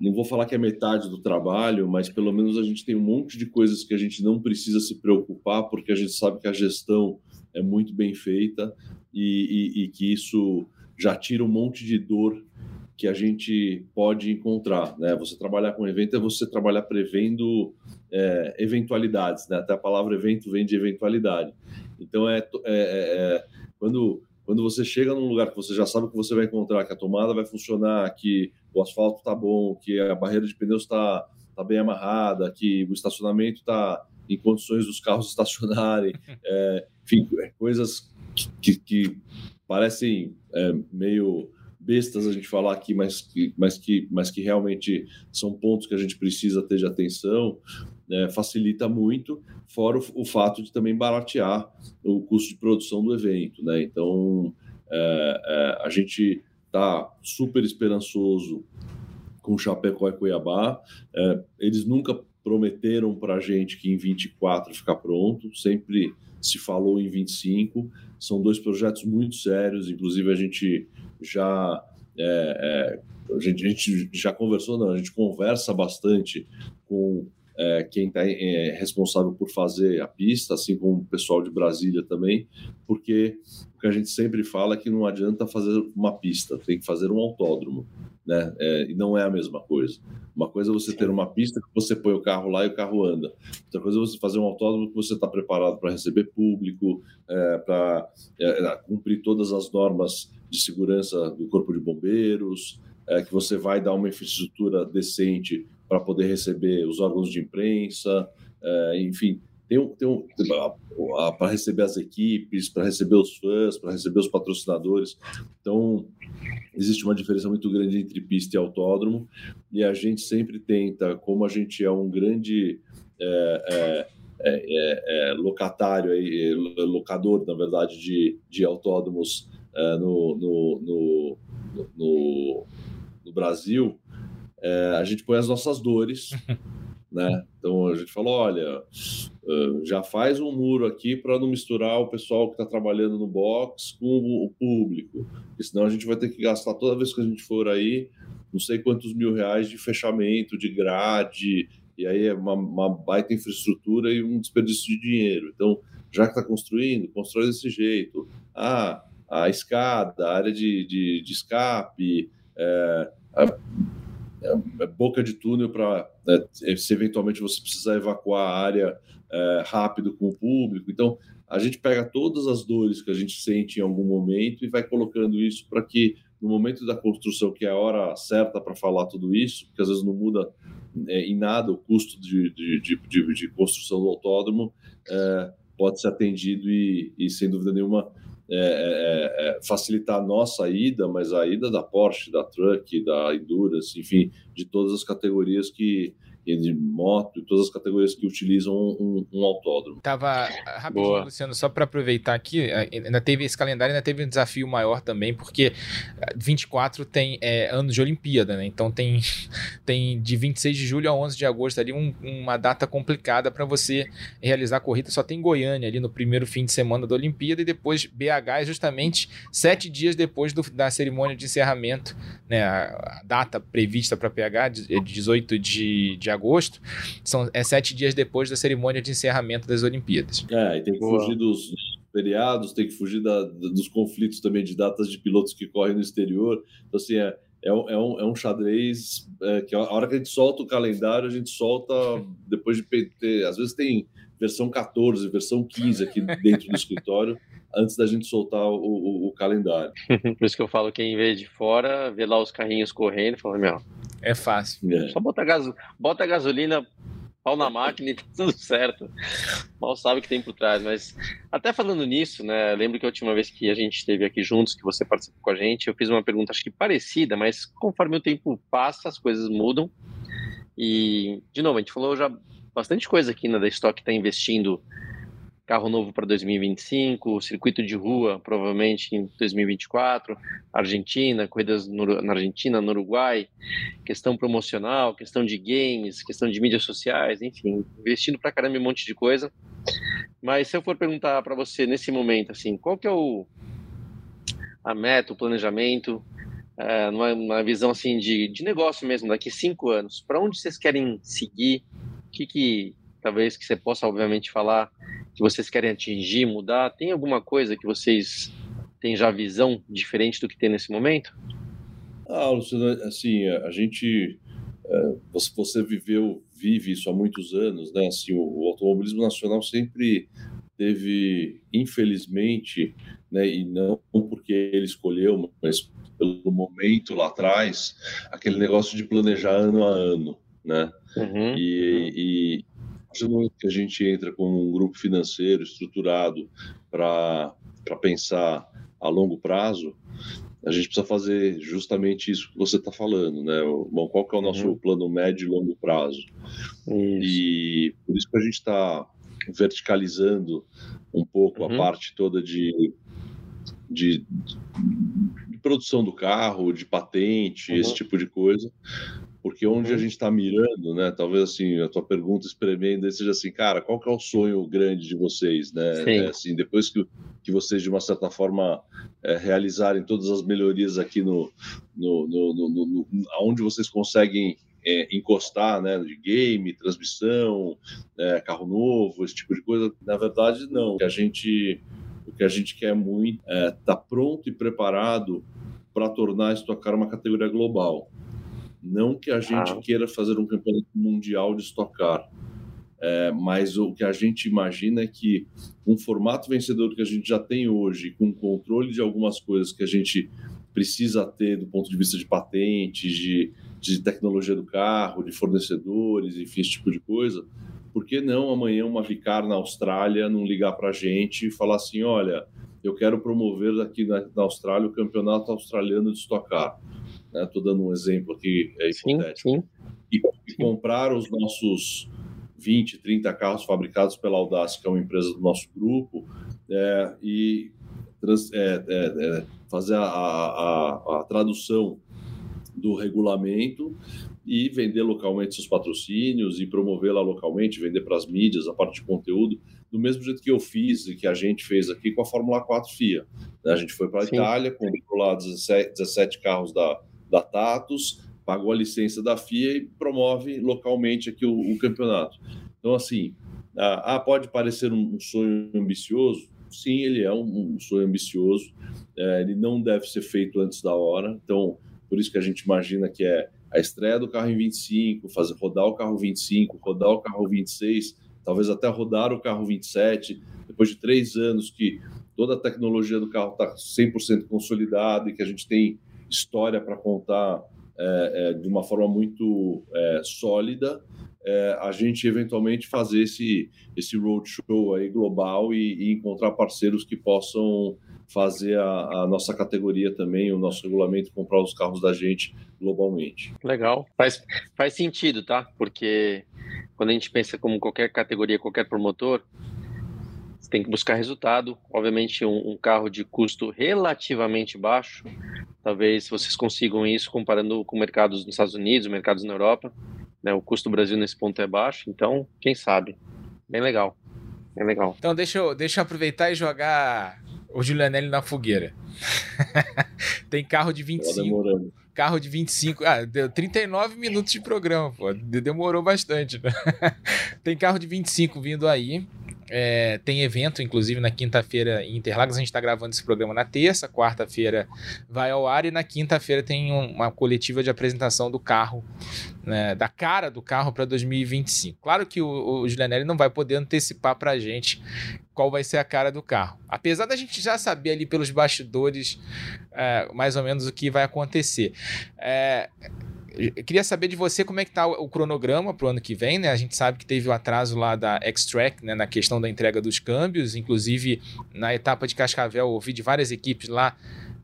não vou falar que é metade do trabalho, mas pelo menos a gente tem um monte de coisas que a gente não precisa se preocupar, porque a gente sabe que a gestão é muito bem feita e, e, e que isso já tira um monte de dor que a gente pode encontrar. Né? Você trabalhar com evento é você trabalhar prevendo é, eventualidades. Né? Até a palavra evento vem de eventualidade. Então, é, é, é, é, quando, quando você chega num lugar que você já sabe que você vai encontrar, que a tomada vai funcionar, que o asfalto está bom, que a barreira de pneus está tá bem amarrada, que o estacionamento está em condições dos carros [laughs] estacionarem, é, enfim, coisas que, que parecem é, meio bestas a gente falar aqui, mas que, mas, que, mas que realmente são pontos que a gente precisa ter de atenção, né, facilita muito, fora o, o, fato de também baratear o custo de produção do evento. Né? Então, é, é, a gente está super esperançoso com Chapecó e Cuiabá. É, eles nunca prometeram para a gente que em 24 ficar pronto, sempre se falou em 25. São dois projetos muito sérios, inclusive a gente já é, é, a, gente, a, gente, já conversou, não, a gente conversa bastante com é, quem está é, responsável por fazer a pista, assim como o pessoal de Brasília também, porque o que a gente sempre fala é que não adianta fazer uma pista, tem que fazer um autódromo, né? É, e não é a mesma coisa. Uma coisa é você ter uma pista que você põe o carro lá e o carro anda. Outra coisa é você fazer um autódromo que você está preparado para receber público, é, para é, cumprir todas as normas de segurança do corpo de bombeiros, é, que você vai dar uma infraestrutura decente para poder receber os órgãos de imprensa, é, enfim, tem um, tem um para receber as equipes, para receber os fãs, para receber os patrocinadores. Então, existe uma diferença muito grande entre pista e autódromo, e a gente sempre tenta, como a gente é um grande é, é, é, é locatário, locador, na verdade, de, de autódromos no, no, no, no, no Brasil, é, a gente põe as nossas dores, [laughs] né? Então a gente fala, olha, já faz um muro aqui para não misturar o pessoal que está trabalhando no box com o público, porque senão a gente vai ter que gastar toda vez que a gente for aí, não sei quantos mil reais de fechamento, de grade, e aí é uma, uma baita infraestrutura e um desperdício de dinheiro. Então, já que está construindo, constrói desse jeito. Ah, a escada, a área de, de, de escape, é, a, é, é boca de túnel para é, se eventualmente você precisar evacuar a área é, rápido com o público. Então, a gente pega todas as dores que a gente sente em algum momento e vai colocando isso para que no momento da construção, que é a hora certa para falar tudo isso, porque às vezes não muda é, em nada o custo de, de, de, de construção do autódromo, é, pode ser atendido e, e, sem dúvida nenhuma, é, é, é, facilitar a nossa ida, mas a ida da Porsche, da Truck, da Endurance, enfim, de todas as categorias que, de moto, todas as categorias que utilizam um, um autódromo. Tava rapidinho, Boa. Luciano, só para aproveitar aqui, ainda teve esse calendário, ainda teve um desafio maior também, porque 24 tem é, anos de Olimpíada, né? Então tem, [laughs] tem de 26 de julho a 11 de agosto ali um, uma data complicada para você realizar a corrida. Só tem Goiânia ali no primeiro fim de semana da Olimpíada e depois BH é justamente sete dias depois do, da cerimônia de encerramento, né? A, a data prevista para PH é 18 de, de agosto, são, é sete dias depois da cerimônia de encerramento das Olimpíadas. É, e tem que Boa. fugir dos feriados, tem que fugir da, dos conflitos também de datas de pilotos que correm no exterior. Então, assim, é, é, um, é, um, é um xadrez é, que a hora que a gente solta o calendário, a gente solta depois de ter. Às vezes tem versão 14, versão 15 aqui dentro do escritório, antes da gente soltar o, o, o, calendário. [laughs] Por isso que eu falo que em vez de fora, vê lá os carrinhos correndo e fala, meu, é fácil. É. Só bota, gas... bota gasolina, pau na máquina e tá tudo certo. Mal sabe o que tem por trás. Mas até falando nisso, né? Lembro que a última vez que a gente esteve aqui juntos, que você participou com a gente, eu fiz uma pergunta, acho que parecida, mas conforme o tempo passa, as coisas mudam. E, de novo, a gente falou já bastante coisa aqui na né, da Stock está investindo carro novo para 2025, circuito de rua provavelmente em 2024, Argentina, corridas na Argentina, no Uruguai, questão promocional, questão de games, questão de mídias sociais, enfim, investindo para caramba um monte de coisa. Mas se eu for perguntar para você nesse momento, assim, qual que é o a meta, o planejamento, é, numa, numa, visão assim de, de negócio mesmo, daqui cinco anos, para onde vocês querem seguir? O que, que talvez que você possa obviamente falar que vocês querem atingir, mudar? Tem alguma coisa que vocês têm já visão diferente do que tem nesse momento? Ah, Luciano, assim, a gente, é, você viveu, vive isso há muitos anos, né? Assim, o automobilismo nacional sempre teve, infelizmente, né, e não porque ele escolheu, mas pelo momento lá atrás, aquele negócio de planejar ano a ano, né? Uhum, e, e, partir do momento que a gente entra com um grupo financeiro estruturado para pensar a longo prazo, a gente precisa fazer justamente isso que você está falando, né? Bom, qual que é o nosso uhum. plano médio e longo prazo? Isso. E por isso que a gente está verticalizando um pouco uhum. a parte toda de, de, de, produção do carro, de patente, uhum. esse tipo de coisa, porque onde a uhum. gente está mirando, né? Talvez assim, a tua pergunta espremendo seja assim, cara, qual que é o sonho grande de vocês, né? É, assim, depois que, que vocês, de uma certa forma, é, realizarem todas as melhorias aqui no, no, no, no, no, onde vocês conseguem é, encostar, né, de game, transmissão, é, carro novo, esse tipo de coisa. Na verdade, não. O que a gente, o que a gente quer muito é estar tá pronto e preparado para tornar a Stock Car uma categoria global. Não que a gente ah. queira fazer um campeonato mundial de Stock Car, é, mas o que a gente imagina é que um formato vencedor que a gente já tem hoje, com controle de algumas coisas que a gente precisa ter do ponto de vista de patentes, de, de tecnologia do carro, de fornecedores, enfim, esse tipo de coisa, por que não amanhã uma Vicar na Austrália não ligar para a gente e falar assim, olha, eu quero promover aqui na, na Austrália o campeonato australiano de Stock Car. Estou né? dando um exemplo aqui é hipotético. Sim, sim. E, e comprar os nossos 20, 30 carros fabricados pela Audace, que é uma empresa do nosso grupo, é, e trans, é, é, é fazer a, a, a, tradução do regulamento e vender localmente seus patrocínios e promovê-la localmente, vender para as mídias, a parte de conteúdo, do mesmo jeito que eu fiz e que a gente fez aqui com a Fórmula 4 FIA. Né? A gente foi para a Itália, comprou lá 17, 17 carros da, da Tatus, pagou a licença da FIA e promove localmente aqui o, o campeonato. Então, assim, ah, pode parecer um, sonho ambicioso? Sim, ele é um, um sonho ambicioso. É, ele não deve ser feito antes da hora. Então, por isso que a gente imagina que é a estreia do carro em 25, fazer rodar o carro 25, rodar o carro 26, talvez até rodar o carro 27, depois de três anos que toda a tecnologia do carro está 100% consolidada e que a gente tem história para contar é, é, de uma forma muito é, sólida, é, a gente eventualmente fazer esse, esse roadshow aí global e, e, encontrar parceiros que possam fazer a, a, nossa categoria também, o nosso regulamento, comprar os carros da gente globalmente. Legal, faz, faz sentido, tá? Porque quando a gente pensa como qualquer categoria, qualquer promotor, você tem que buscar resultado. Obviamente, um, um carro de custo relativamente baixo, talvez vocês consigam isso comparando com mercados nos Estados Unidos, mercados na Europa. Né? O custo do Brasil nesse ponto é baixo, então, quem sabe? Bem legal. Bem legal. Então, deixa eu, deixa eu aproveitar e jogar o Julianelli na fogueira. [laughs] Tem carro de 25. Carro de 25. Ah, deu 39 minutos de programa, pô. Demorou bastante. Né? [laughs] Tem carro de 25 vindo aí. É, tem evento, inclusive, na quinta-feira em Interlagos. A gente está gravando esse programa na terça, quarta-feira vai ao ar e na quinta-feira tem uma coletiva de apresentação do carro, né, da cara do carro para 2025. Claro que o, o Julianelli não vai poder antecipar para a gente qual vai ser a cara do carro. Apesar da gente já saber ali pelos bastidores é, mais ou menos o que vai acontecer. É, eu queria saber de você como é que está o cronograma para o ano que vem, né? A gente sabe que teve o atraso lá da X-Track, né? Na questão da entrega dos câmbios, inclusive na etapa de Cascavel, ouvi de várias equipes lá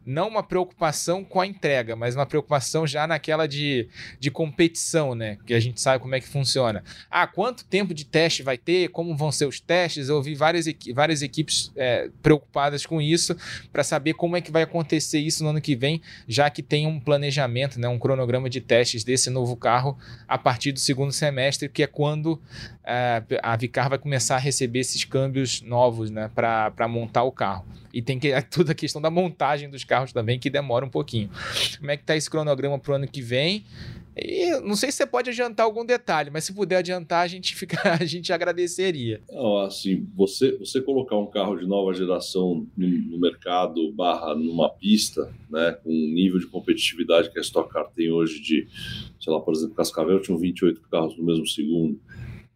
não uma preocupação com a entrega, mas uma preocupação já naquela de, de competição, né? Que a gente sabe como é que funciona. Ah, quanto tempo de teste vai ter? Como vão ser os testes? Eu ouvi várias, várias equipes é, preocupadas com isso para saber como é que vai acontecer isso no ano que vem, já que tem um planejamento, né? Um cronograma de testes desse novo carro a partir do segundo semestre, que é quando é, a Vicar vai começar a receber esses câmbios novos, né? Para montar o carro. E tem que [laughs] é toda a questão da montagem dos carros também, que demora um pouquinho. Como é que tá esse cronograma para o ano que vem? E não sei se você pode adiantar algum detalhe, mas se puder adiantar, a gente fica, [laughs] a gente agradeceria. Não, assim, você, você colocar um carro de nova geração no, no mercado barra numa pista, né, com o nível de competitividade que a Stock Car tem hoje de, sei lá, por exemplo, Cascavel tinham 28 carros no mesmo segundo,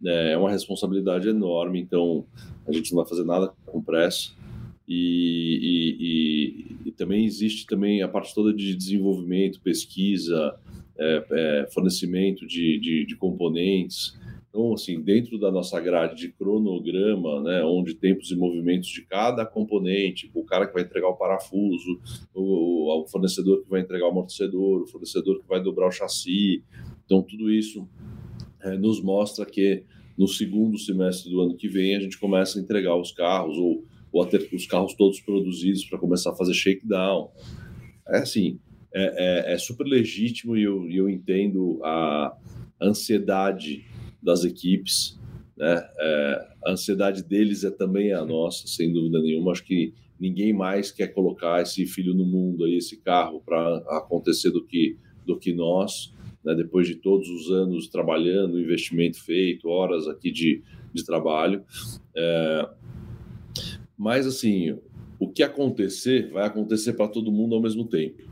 é uma responsabilidade enorme, então a gente não vai fazer nada com pressa. E, e, e, e, também existe também a parte toda de desenvolvimento, pesquisa, é, é, fornecimento de, de, de, componentes. Então, assim, dentro da nossa grade de cronograma, né, onde tempos e movimentos de cada componente, o cara que vai entregar o parafuso, o, o fornecedor que vai entregar o amortecedor, o fornecedor que vai dobrar o chassi. Então, tudo isso é, nos mostra que no segundo semestre do ano que vem a gente começa a entregar os carros ou ou a ter os carros todos produzidos para começar a fazer shakedown. É assim, é, é, é super legítimo e eu, eu entendo a ansiedade das equipes, né? É, a ansiedade deles é também a nossa, sem dúvida nenhuma. Acho que ninguém mais quer colocar esse filho no mundo aí, esse carro para acontecer do que do que nós. Né, depois de todos os anos trabalhando, investimento feito, horas aqui de, de trabalho. É, mas, assim, o que acontecer, vai acontecer para todo mundo ao mesmo tempo.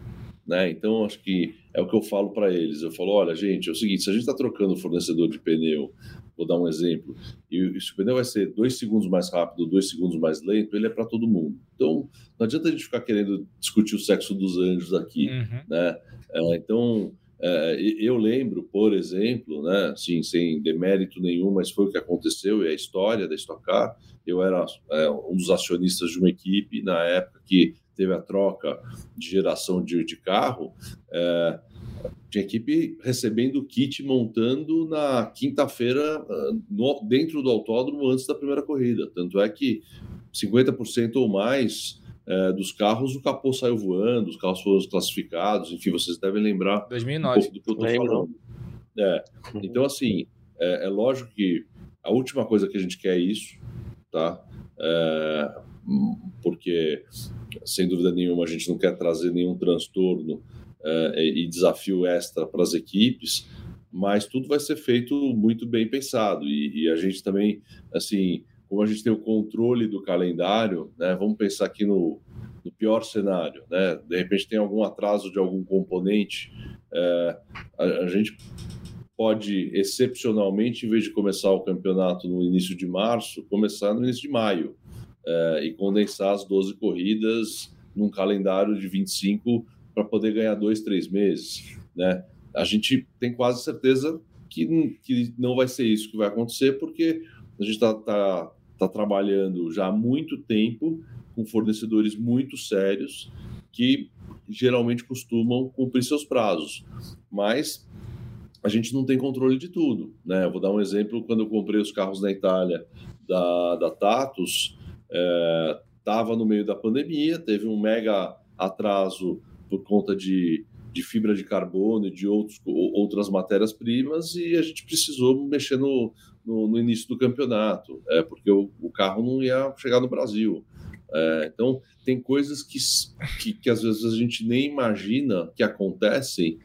Né? Então, acho que é o que eu falo para eles. Eu falo: olha, gente, é o seguinte, se a gente está trocando fornecedor de pneu, vou dar um exemplo, e se o pneu vai ser dois segundos mais rápido, dois segundos mais lento, ele é para todo mundo. Então, não adianta a gente ficar querendo discutir o sexo dos anjos aqui. Uhum. Né? É, então, eu lembro, por exemplo, né, assim, sem demérito nenhum, mas foi o que aconteceu, e a história da Stock Car, eu era é, um dos acionistas de uma equipe na época que teve a troca de geração de, de carro, é, tinha equipe recebendo o kit montando na quinta-feira dentro do autódromo antes da primeira corrida. Tanto é que 50% ou mais é, dos carros, o capô saiu voando, os carros foram classificados, enfim, vocês devem lembrar 2009. um pouco do que eu estou falando. É, então, assim, é, é, lógico que a última coisa que a gente quer é isso, tá? É, porque, sem dúvida nenhuma, a gente não quer trazer nenhum transtorno é, e desafio extra para as equipes, mas tudo vai ser feito muito bem pensado e, e a gente também, assim, como a gente tem o controle do calendário, né, vamos pensar aqui no, no pior cenário, né, de repente tem algum atraso de algum componente, é, a, a, gente pode excepcionalmente, em vez de começar o campeonato no início de março, começar no início de maio é, e condensar as 12 corridas num calendário de 25 para poder ganhar dois, três meses, né? A gente tem quase certeza que, que não vai ser isso que vai acontecer, porque a gente está tá está trabalhando já há muito tempo com fornecedores muito sérios que geralmente costumam cumprir seus prazos, mas a gente não tem controle de tudo, né? Eu vou dar um exemplo quando eu comprei os carros na Itália da, da Tatus, é, no meio da pandemia, teve um mega atraso por conta de, de fibra de carbono e de outros, outras matérias-primas e a gente precisou mexer no, no, no início do campeonato, é, porque o, o, carro não ia chegar no Brasil. É, então, tem coisas que, que, que, às vezes a gente nem imagina que acontecem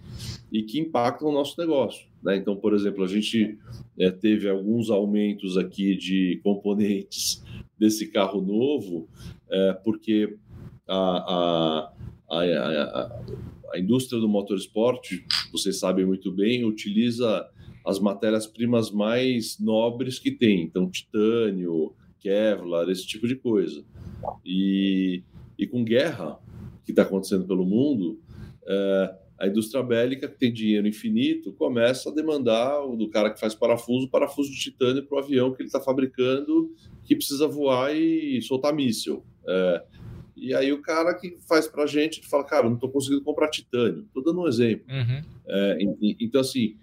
e que impactam o nosso negócio. Né? Então, por exemplo, a gente é, teve alguns aumentos aqui de componentes [laughs] desse carro novo, é, porque a, a, a, a, a indústria do motorsport, vocês sabem muito bem, utiliza as matérias-primas mais nobres que tem, então titânio, Kevlar, esse tipo de coisa. E, e com guerra que está acontecendo pelo mundo, é, a indústria bélica, que tem dinheiro infinito, começa a demandar do cara que faz parafuso, parafuso de titânio para o avião que ele está fabricando, que precisa voar e soltar míssil. É, e aí o cara que faz para a gente fala, cara, não estou conseguindo comprar titânio. Estou dando um exemplo. Uhum. É, então, assim,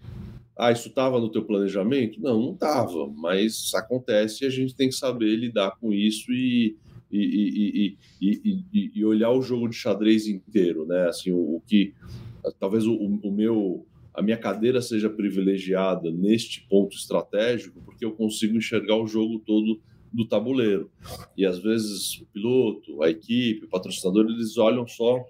ah, isso estava no teu planejamento? Não, não estava, mas acontece e a gente tem que saber lidar com isso e, e, e, e, olhar o jogo de xadrez inteiro, né? Assim, o, o que talvez o, o, meu a minha cadeira seja privilegiada neste ponto estratégico, porque eu consigo enxergar o jogo todo do tabuleiro. E às vezes o piloto, a equipe, o patrocinador, eles olham só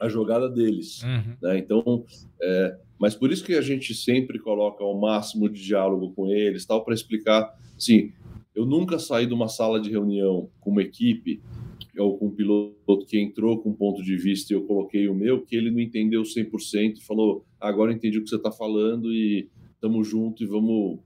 a jogada deles. Uhum. Né? Então, é, mas por isso que a gente sempre coloca o máximo de diálogo com eles, tal, para explicar. Assim, eu nunca saí de uma sala de reunião com uma equipe ou com um piloto que entrou com um ponto de vista e eu coloquei o meu, que ele não entendeu 100% e falou: agora entendi o que você está falando e estamos junto e vamos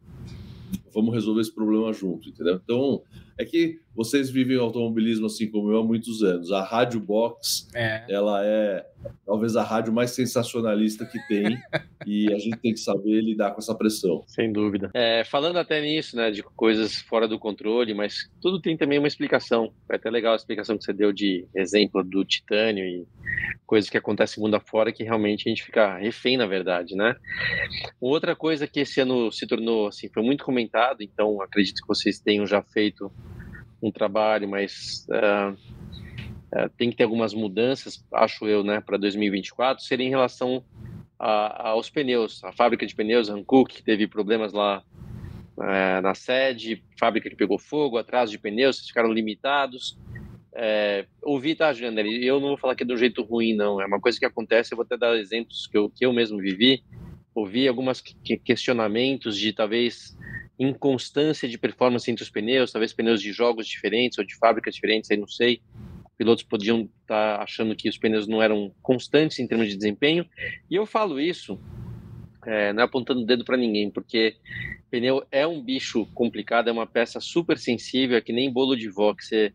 vamos resolver esse problema junto, entendeu? Então, é que vocês vivem o automobilismo assim como eu há muitos anos. A Rádio Box, é. ela é talvez a rádio mais sensacionalista que tem [laughs] e a gente tem que saber lidar com essa pressão. Sem dúvida. É, falando até nisso, né, de coisas fora do controle, mas tudo tem também uma explicação. É até legal a explicação que você deu de exemplo do titânio e coisas que acontecem mundo afora que realmente a gente fica refém, na verdade, né? Outra coisa que esse ano se tornou, assim, foi muito comentado, então acredito que vocês tenham já feito um trabalho, mas uh, uh, tem que ter algumas mudanças, acho eu, né, para 2024, seria em relação a, aos pneus. A fábrica de pneus, Hankook, teve problemas lá uh, na sede, fábrica que pegou fogo, atraso de pneus, ficaram limitados. É, ouvi, tá, Jander? Eu não vou falar que é de um jeito ruim, não. É uma coisa que acontece, eu vou até dar exemplos que eu, que eu mesmo vivi. ouvi alguns questionamentos de talvez inconstância de performance entre os pneus, talvez pneus de jogos diferentes ou de fábricas diferentes, aí não sei. Pilotos podiam estar tá achando que os pneus não eram constantes em termos de desempenho. E eu falo isso, é, não é apontando o dedo para ninguém, porque pneu é um bicho complicado, é uma peça super sensível, é que nem bolo de vó, que você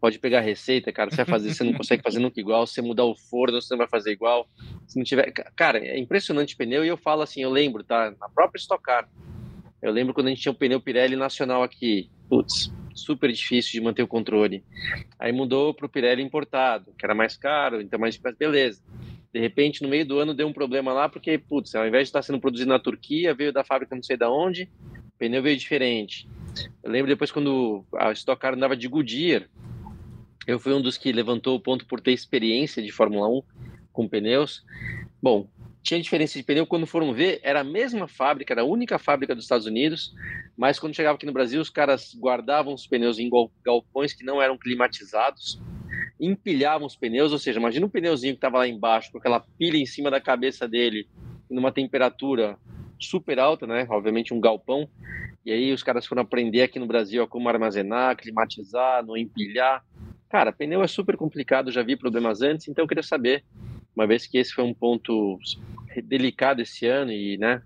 pode pegar a receita, cara, você vai fazer, você não [laughs] consegue fazer nunca igual, se você mudar o forno, você não vai fazer igual. Se não tiver, cara, é impressionante pneu e eu falo assim, eu lembro, tá, na própria Stock Car, eu lembro quando a gente tinha o pneu Pirelli nacional aqui. Putz, super difícil de manter o controle. Aí mudou para o Pirelli importado, que era mais caro, então mais beleza. De repente, no meio do ano deu um problema lá, porque, putz, ao invés de estar sendo produzido na Turquia, veio da fábrica não sei da onde, o pneu veio diferente. Eu lembro depois quando a Stock Car andava de Goodyear, eu fui um dos que levantou o ponto por ter experiência de Fórmula 1 com pneus. Bom, tinha diferença de pneu. Quando foram ver, era a mesma fábrica, era a única fábrica dos Estados Unidos, mas quando chegava aqui no Brasil, os caras guardavam os pneus em galpões que não eram climatizados, empilhavam os pneus, ou seja, imagina um pneuzinho que estava lá embaixo, com aquela pilha em cima da cabeça dele, numa temperatura super alta, né? Obviamente um galpão. E aí os caras foram aprender aqui no Brasil a como armazenar, climatizar, não empilhar. Cara, pneu é super complicado, já vi problemas antes, então eu queria saber uma vez que esse foi um ponto delicado esse ano e, né,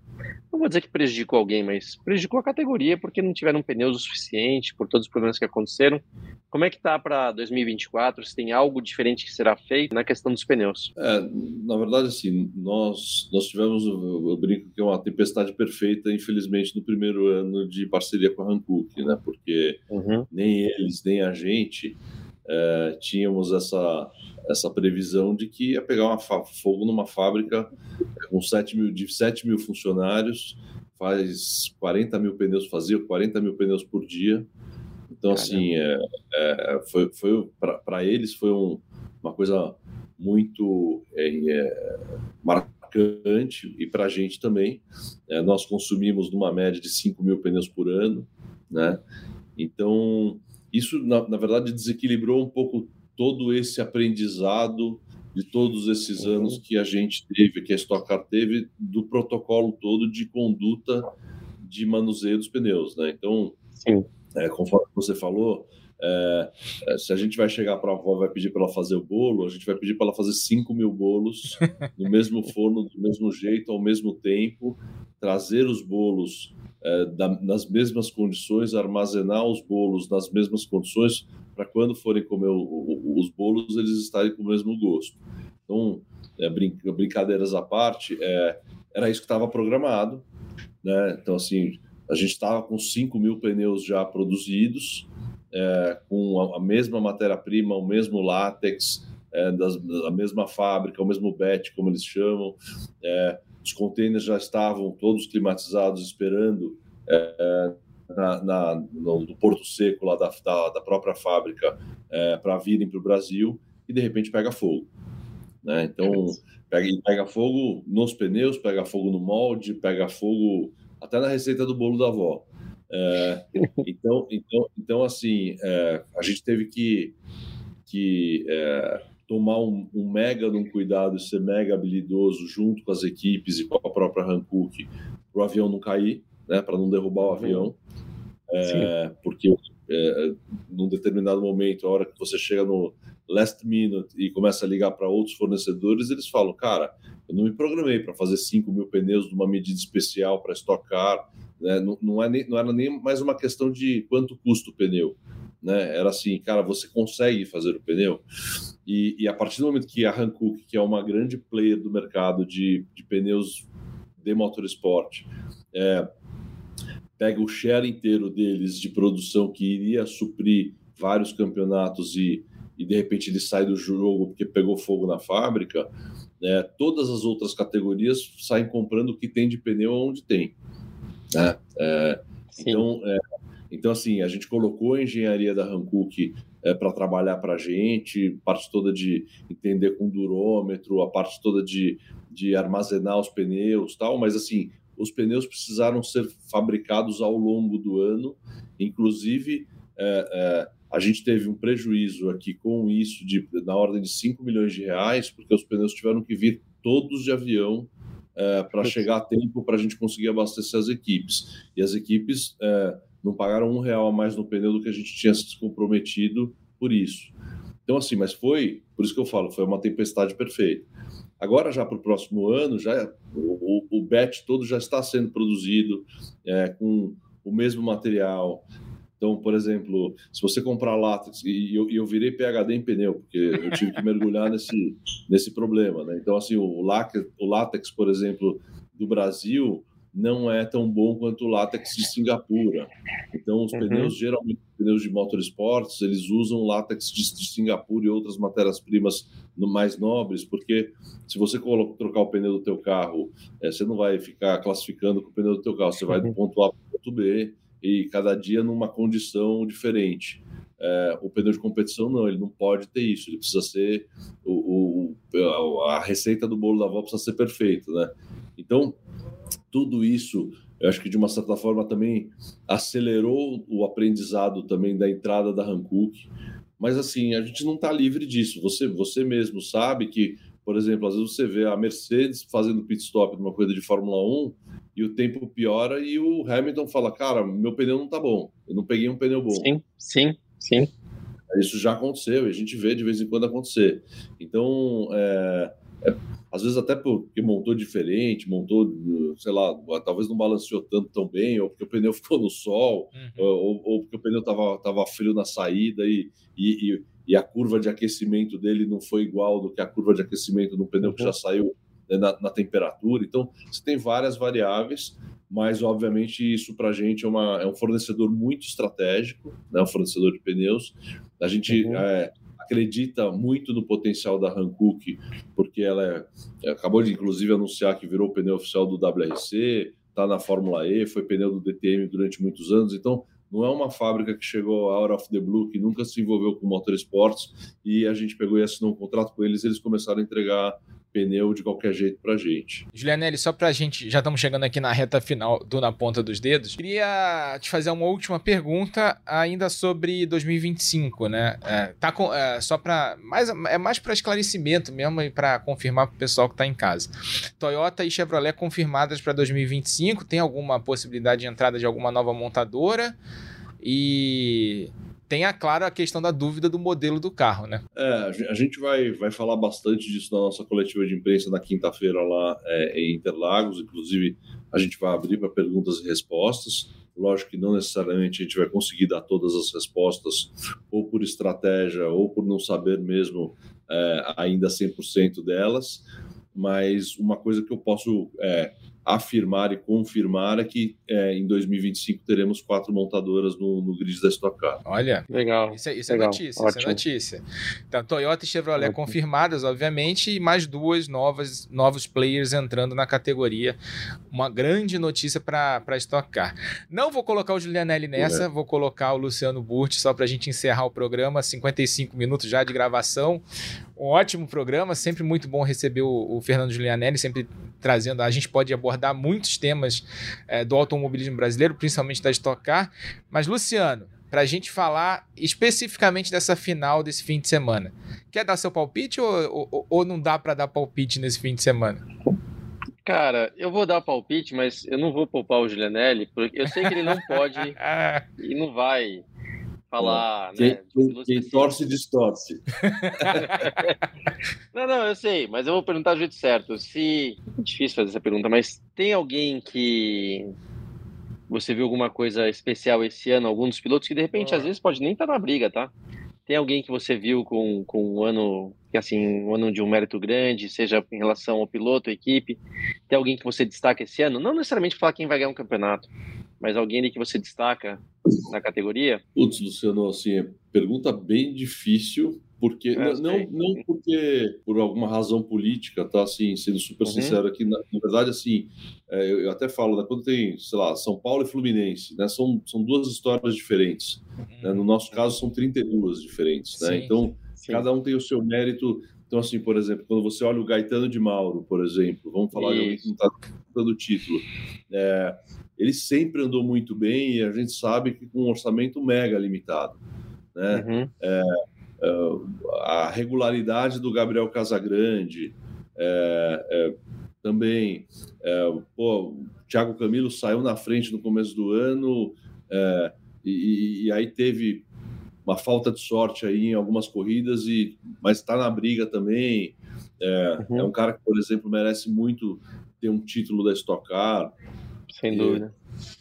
não vou dizer que prejudicou alguém, mas prejudicou a categoria porque não tiveram pneus o suficiente por todos os problemas que aconteceram. Como é que tá para 2024? Se tem algo diferente que será feito na questão dos pneus? É, na verdade, assim, nós nós tivemos, eu brinco que é uma tempestade perfeita, infelizmente, no primeiro ano de parceria com a Hankook, né? Porque uhum. nem eles nem a gente é, tínhamos essa essa previsão de que ia pegar fogo numa fábrica com 7 mil, de 7 mil funcionários, faz 40 mil pneus, fazia 40 mil pneus por dia. Então, Caramba. assim, é, é, foi, foi para eles foi um, uma coisa muito marcante e para a gente também. Nós consumimos numa média de 5 mil pneus por ano, né? Então, isso, na, na verdade, desequilibrou um pouco todo esse aprendizado de todos esses uhum. anos que a gente teve, que a Stock Car teve, do protocolo todo de conduta de manuseio dos pneus, né? Então, é, conforme você falou, é, se a gente vai chegar para a avó vai pedir para ela fazer o bolo, a gente vai pedir para ela fazer 5 mil bolos no mesmo forno, do mesmo jeito, ao mesmo tempo, trazer os bolos é, da, nas mesmas condições, armazenar os bolos nas mesmas condições, para quando forem comer o, o, os bolos, eles estarem com o mesmo gosto. Então, é, brin brincadeiras à parte, é, era isso que estava programado. Né? Então, assim, a gente estava com 5 mil pneus já produzidos, é, com a, a mesma matéria-prima, o mesmo látex, é, das, da mesma fábrica, o mesmo BET, como eles chamam. É, os containers já estavam todos climatizados, esperando é, na, na, no, no, Porto Seco, lá da, da, da própria fábrica, é, para virem para o Brasil, e de repente pega fogo. Né? Então, pega, pega fogo nos pneus, pega fogo no molde, pega fogo até na receita do bolo da avó. É, então, então, então, assim, é, a gente teve que, que é, tomar um, um mega de um cuidado e ser mega habilidoso junto com as equipes e com a própria Hankook para o avião não cair, né, para não derrubar o avião. É, porque é, num determinado momento, a hora que você chega no last minute e começa a ligar para outros fornecedores, eles falam, cara, eu não me programei para fazer 5 mil pneus numa medida especial para estocar, né? não, não, é nem, não era nem mais uma questão de quanto custa o pneu, né? Era assim, cara, você consegue fazer o pneu? E, e a partir do momento que a Hankook, que é uma grande player do mercado de, de pneus de motorsport, é, pega o share inteiro deles de produção que iria suprir vários campeonatos e, e de repente ele sai do jogo porque pegou fogo na fábrica, né, todas as outras categorias saem comprando o que tem de pneu onde tem. Né? É, então, é, então, assim, a gente colocou a engenharia da Hankook é, para trabalhar para a gente, parte toda de entender com durômetro, a parte toda de, de armazenar os pneus tal, mas assim, os pneus precisaram ser fabricados ao longo do ano, inclusive é, é, a gente teve um prejuízo aqui com isso de na ordem de 5 milhões de reais, porque os pneus tiveram que vir todos de avião é, para chegar a tempo para a gente conseguir abastecer as equipes. E as equipes é, não pagaram um real a mais no pneu do que a gente tinha se comprometido por isso. Então, assim, mas foi, por isso que eu falo, foi uma tempestade perfeita. Agora, já para o próximo ano, já o, o, bet todo já está sendo produzido é, com o mesmo material. Então, por exemplo, se você comprar látex, e eu, eu virei PHD em pneu, porque eu tive que mergulhar [laughs] nesse, nesse problema. Né? Então, assim, o látex, o látex, por exemplo, do Brasil, não é tão bom quanto o látex de Singapura. Então, os uhum. pneus, geralmente, pneus de motorsports, eles usam látex de, de Singapura e outras matérias-primas mais nobres, porque se você colocar, trocar o pneu do teu carro, é, você não vai ficar classificando com o pneu do teu carro, você vai do uhum. ponto A para o ponto B e cada dia numa condição diferente. É, o pneu de competição não, ele não pode ter isso, ele precisa ser o, o, a receita do bolo da avó precisa ser perfeita, né? Então, tudo isso, eu acho que de uma certa forma também acelerou o aprendizado também da entrada da Hankook. Mas assim, a gente não está livre disso. Você, você mesmo sabe que, por exemplo, às vezes você vê a Mercedes fazendo pit stop numa corrida de Fórmula 1 e o tempo piora e o Hamilton fala: Cara, meu pneu não está bom, eu não peguei um pneu bom. Sim, sim, sim. Isso já aconteceu e a gente vê de vez em quando acontecer. Então, é, é às vezes até porque montou diferente, montou, sei lá, talvez não balanceou tanto tão bem, ou porque o pneu [laughs] ficou no sol, uhum. ou, ou, porque o pneu estava tava frio na saída e, e, e, a curva de aquecimento dele não foi igual do que a curva de aquecimento do pneu uhum. que já saiu né, na, na, temperatura. Então, você tem várias variáveis, mas obviamente isso para a gente é, uma, é um fornecedor muito estratégico, né, um fornecedor de pneus. A gente uhum. é, acredita muito no potencial da Hankook, porque ela é, acabou de inclusive anunciar que virou pneu oficial do WRC, está na Fórmula E, foi pneu do DTM durante muitos anos, então não é uma fábrica que chegou out of the blue, que nunca se envolveu com motorsports, e a gente pegou e assinou um contrato com eles, eles começaram a entregar pneu de qualquer jeito pra gente. Julianelli, só pra gente, já estamos chegando aqui na reta final do Na Ponta dos Dedos, queria te fazer uma última pergunta ainda sobre 2025, né? É, tá com, é, só para mais é mais para esclarecimento mesmo e para confirmar pro pessoal que tá em casa. Toyota e Chevrolet confirmadas para 2025, tem alguma possibilidade de entrada de alguma nova montadora? E tenha claro a questão da dúvida do modelo do carro, né? É, a gente vai, vai falar bastante disso na nossa coletiva de imprensa na quinta-feira lá é, em Interlagos. Inclusive, a gente vai abrir para perguntas e respostas. Lógico que não necessariamente a gente vai conseguir dar todas as respostas, ou por estratégia, ou por não saber mesmo é, ainda 100% delas. Mas uma coisa que eu posso é, afirmar e confirmar é que é, em 2025 teremos quatro montadoras no, no grid da Stock Car. Olha, legal. Isso, é, isso é legal, é notícia, ótimo. isso é notícia. Então, Toyota e Chevrolet ótimo. confirmadas, obviamente, e mais duas novas novos players entrando na categoria. Uma grande notícia para a Stock Car. Não vou colocar o Julianelli nessa, é. vou colocar o Luciano Burti só para a gente encerrar o programa. 55 minutos já de gravação. Um ótimo programa, sempre muito bom receber o, o Fernando Julianelli, sempre trazendo. A gente pode abordar muitos temas é, do automobilismo brasileiro, principalmente da Stock Car. Mas, Luciano, para a gente falar especificamente dessa final desse fim de semana, quer dar seu palpite ou, ou, ou não dá para dar palpite nesse fim de semana? Cara, eu vou dar palpite, mas eu não vou poupar o Julianelli, porque eu sei que ele não pode [laughs] e não vai falar. Quem, né, quem, quem torce, distorce. [laughs] não, não, eu sei, mas eu vou perguntar do jeito certo. Se. É difícil fazer essa pergunta, mas tem alguém que. Você viu alguma coisa especial esse ano, algum dos pilotos que de repente, às vezes, pode nem estar tá na briga, tá? Tem alguém que você viu com, com um ano, que assim, um ano de um mérito grande, seja em relação ao piloto, à equipe? Tem alguém que você destaca esse ano? Não necessariamente falar quem vai ganhar um campeonato, mas alguém ali que você destaca na categoria? Putz, Luciano, assim, pergunta bem difícil, porque é, não, não porque por alguma razão política, tá assim, sendo super uhum. sincero aqui, na, na, verdade, assim, é, eu, eu, até falo, né, quando tem, sei lá, São Paulo e Fluminense, né, são, são duas histórias diferentes. Uhum. Né, no nosso caso, são 32 diferentes, né, sim, então sim. cada um tem o seu mérito. Então, assim, por exemplo, quando você olha o Gaetano de Mauro, por exemplo, vamos falar Isso. de alguém que não está dando título, é, ele sempre andou muito bem e a gente sabe que com um orçamento mega limitado. Né? Uhum. É, a regularidade do Gabriel Casagrande, é, é também. É, pô, o Thiago Camilo saiu na frente no começo do ano é, e, e, aí teve uma falta de sorte aí em algumas corridas, e mas está na briga também. É, uhum. é, um cara que, por exemplo, merece muito ter um título da Stock Car. Sem dúvida.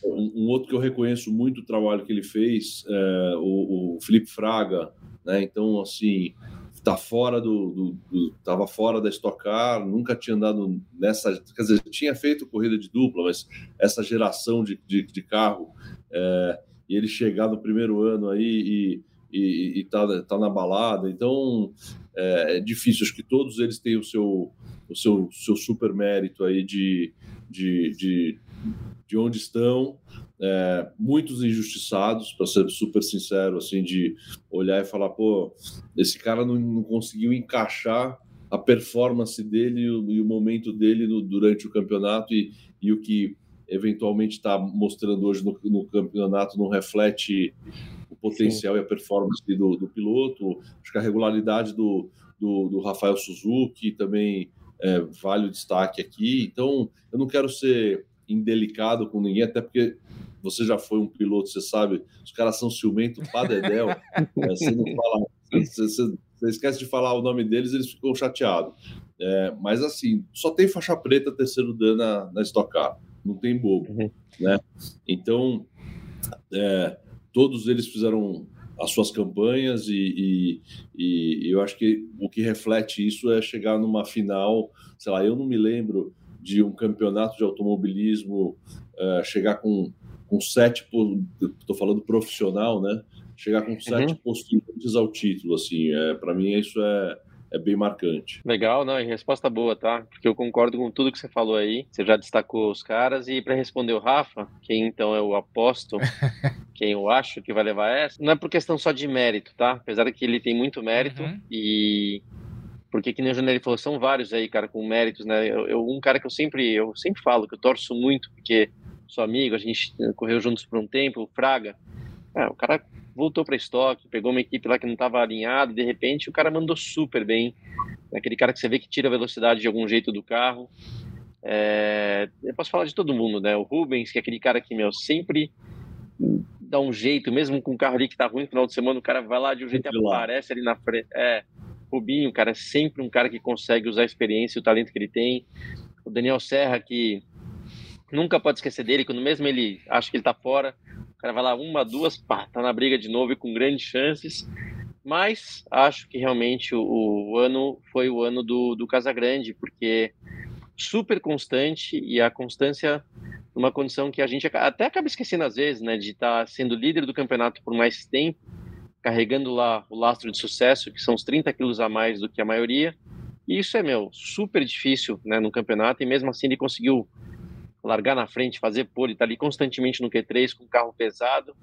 Um, um, outro que eu reconheço muito o trabalho que ele fez, é, o, o Felipe Fraga, né? Então, assim, tá fora do, do, do, tava fora da Stock Car, nunca tinha andado nessa, quer dizer, tinha feito corrida de dupla, mas essa geração de, de, de carro é, e ele chegar no primeiro ano aí e, e, e tá, tá na balada, então é, é, difícil, acho que todos eles têm o seu o seu, seu super mérito aí de, de, de, de onde estão, é, muitos injustiçados, para ser super sincero, assim, de olhar e falar, pô, esse cara não, não conseguiu encaixar a performance dele e o, e o momento dele no, durante o campeonato e, e o que eventualmente está mostrando hoje no, no, campeonato não reflete o potencial Sim. e a performance do, do, piloto. Acho que a regularidade do, do, do Rafael Suzuki também é, vale o destaque aqui. Então, eu não quero ser indelicado com ninguém, até porque você já foi um piloto, você sabe, os caras são ciumentos para dedéu. [laughs] Né? você não fala, você, você, você, esquece de falar o nome deles, eles ficam chateados. É, mas assim, só tem faixa preta terceiro dan na, na Stock Car, não tem bobo, uhum. né? Então, é, todos eles fizeram as suas campanhas e, e, e, eu acho que o que reflete isso é chegar numa final, sei lá, eu não me lembro de um campeonato de automobilismo uh, chegar com, com sete, estou falando profissional, né? Chegar com sete uhum. postulantes ao título, assim, é, para mim isso é, é bem marcante. Legal, não, e resposta boa, tá? Porque eu concordo com tudo que você falou aí. Você já destacou os caras e para responder o Rafa, quem então eu aposto, [laughs] quem eu acho que vai levar essa, não é por questão só de mérito, tá? Apesar que ele tem muito mérito uhum. e porque que nem o Janelli falou, são vários aí, cara, com méritos, né? Eu, eu, um cara que eu sempre, eu sempre falo que eu torço muito, porque sou amigo, a gente correu juntos por um tempo, o Fraga. É, o cara voltou para estoque, pegou uma equipe lá que não estava alinhada, de repente o cara mandou super bem. Aquele cara que você vê que tira a velocidade de algum jeito do carro. É, eu posso falar de todo mundo, né? O Rubens, que é aquele cara que, meu, sempre dá um jeito, mesmo com o carro ali que tá ruim no final de semana, o cara vai lá de um jeito e aparece ali na frente. É, Rubinho, cara, é sempre um cara que consegue usar a experiência e o talento que ele tem. O Daniel Serra, que nunca pode esquecer dele, quando mesmo ele acha que ele tá fora, o cara vai lá uma, duas, pá, tá na briga de novo e com grandes chances. Mas acho que realmente o, o ano foi o ano do, do Casagrande, porque super constante e a constância numa condição que a gente até acaba esquecendo às vezes, né, de estar tá sendo líder do campeonato por mais tempo carregando lá o lastro de sucesso, que são os 30 quilos a mais do que a maioria. E isso é, meu, super difícil né, no campeonato, e mesmo assim ele conseguiu largar na frente, fazer pole, tá ali constantemente no Q3 com carro pesado.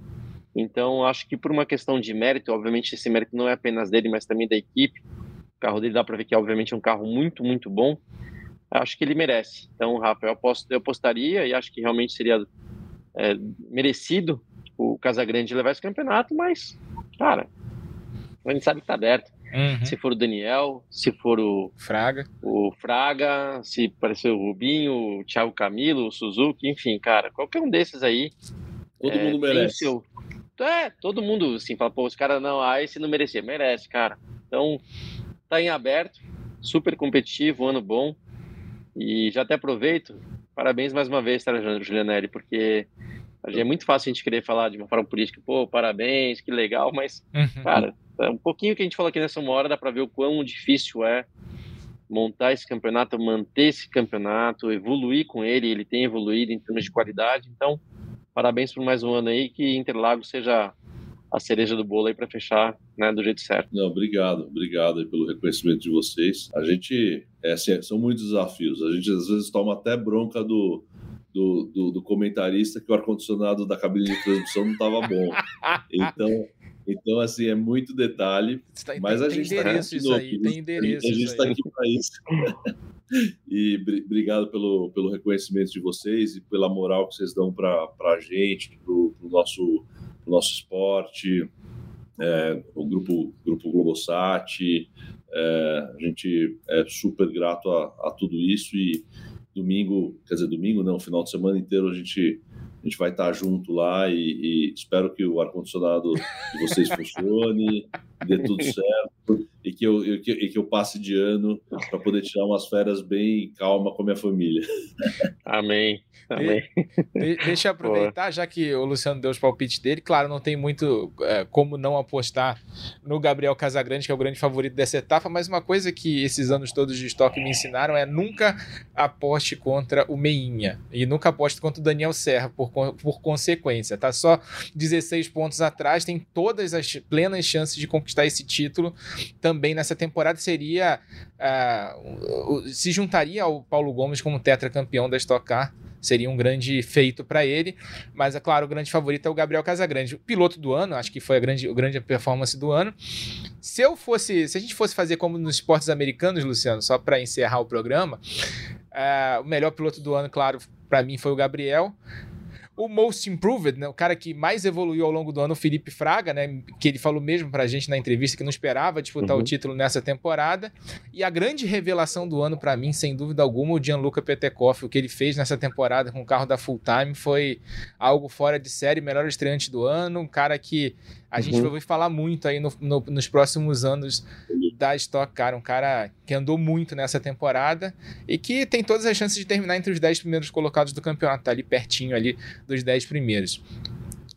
Então, acho que por uma questão de mérito, obviamente esse mérito não é apenas dele, mas também da equipe. O carro dele dá para ver que obviamente é um carro muito, muito bom. Acho que ele merece. Então, Rafa, eu, aposto, eu apostaria e acho que realmente seria é, merecido o Casagrande levar esse campeonato, mas Cara, a gente sabe que tá aberto. Uhum. Se for o Daniel, se for o Fraga, o Fraga, se parecer o Rubinho, o Thiago Camilo, o Suzuki, enfim, cara, qualquer um desses aí. Todo é, mundo merece. Seu... É, todo mundo assim fala, pô, os caras não, ah, esse não merecia, merece, cara. Então, tá em aberto, super competitivo, ano bom. E já até aproveito, parabéns mais uma vez, Julianelli, porque é muito fácil a gente querer falar de uma forma política, pô, parabéns, que legal, mas, uhum. cara, é um pouquinho que a gente falou aqui nessa uma hora dá para ver o quão difícil é montar esse campeonato, manter esse campeonato, evoluir com ele, ele tem evoluído em termos de qualidade, então, parabéns por mais um ano aí, que Interlagos seja a cereja do bolo aí para fechar né, do jeito certo. Não, obrigado, obrigado pelo reconhecimento de vocês. A gente, é, assim, são muitos desafios, a gente às vezes toma até bronca do do, do, do comentarista que o ar-condicionado da cabine de transmissão não estava bom. Então, então, assim, é muito detalhe. Tá, mas tem, a gente está aqui. Isso aí, tem endereço. A gente está aqui para isso. [laughs] e obrigado pelo, pelo reconhecimento de vocês e pela moral que vocês dão para a gente, para o nosso, pro nosso esporte, é, o grupo, grupo Globosat. É, a gente é super grato a, a tudo isso e domingo, quer dizer, domingo não, final de semana inteiro a gente a gente vai estar junto lá e, e espero que o ar-condicionado de vocês funcione, dê tudo certo que eu, eu, e que eu passe de ano para poder tirar umas férias bem calma com a minha família. [laughs] Amém. Amém. De, deixa eu aproveitar, já que o Luciano deu os palpites dele. Claro, não tem muito é, como não apostar no Gabriel Casagrande, que é o grande favorito dessa etapa, mas uma coisa que esses anos todos de estoque me ensinaram é nunca aposte contra o Meinha e nunca aposte contra o Daniel Serra, por, por consequência. Tá só 16 pontos atrás, tem todas as plenas chances de conquistar esse título também nessa temporada. Seria. Uh, se juntaria ao Paulo Gomes como tetracampeão da Stock Car seria um grande feito para ele. Mas, é claro, o grande favorito é o Gabriel Casagrande. O piloto do ano, acho que foi a grande, a grande performance do ano. Se eu fosse, se a gente fosse fazer como nos esportes americanos, Luciano, só para encerrar o programa, uh, o melhor piloto do ano, claro, para mim foi o Gabriel o Most Improved, né, o cara que mais evoluiu ao longo do ano, o Felipe Fraga, né, que ele falou mesmo pra gente na entrevista que não esperava disputar uhum. o título nessa temporada. E a grande revelação do ano para mim, sem dúvida alguma, o Gianluca Petekoff, o que ele fez nessa temporada com o carro da Full Time foi algo fora de série, melhor estreante do ano, um cara que a uhum. gente vai ouvir falar muito aí no, no, nos próximos anos da Stock Car, um cara que andou muito nessa temporada e que tem todas as chances de terminar entre os 10 primeiros colocados do campeonato, tá ali pertinho ali dos 10 primeiros.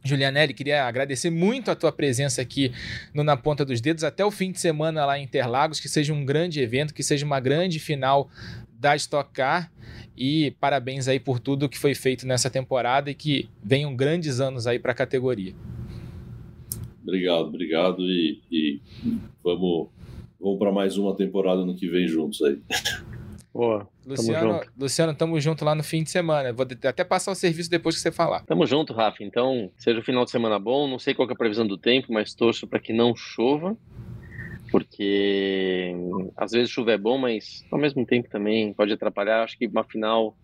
Julianelli, queria agradecer muito a tua presença aqui no Na Ponta dos Dedos, até o fim de semana lá em Interlagos, que seja um grande evento, que seja uma grande final da Stock Car e parabéns aí por tudo que foi feito nessa temporada e que venham grandes anos aí para a categoria. Obrigado, obrigado e, e vamos, vamos para mais uma temporada no que vem juntos aí. Boa. Luciano, tamo junto. Luciano, tamo junto lá no fim de semana. Vou até passar o serviço depois que você falar. Tamo junto, Rafa. Então, seja o final de semana bom. Não sei qual é a previsão do tempo, mas torço para que não chova. Porque às vezes chuva é bom, mas ao mesmo tempo também pode atrapalhar. Acho que uma final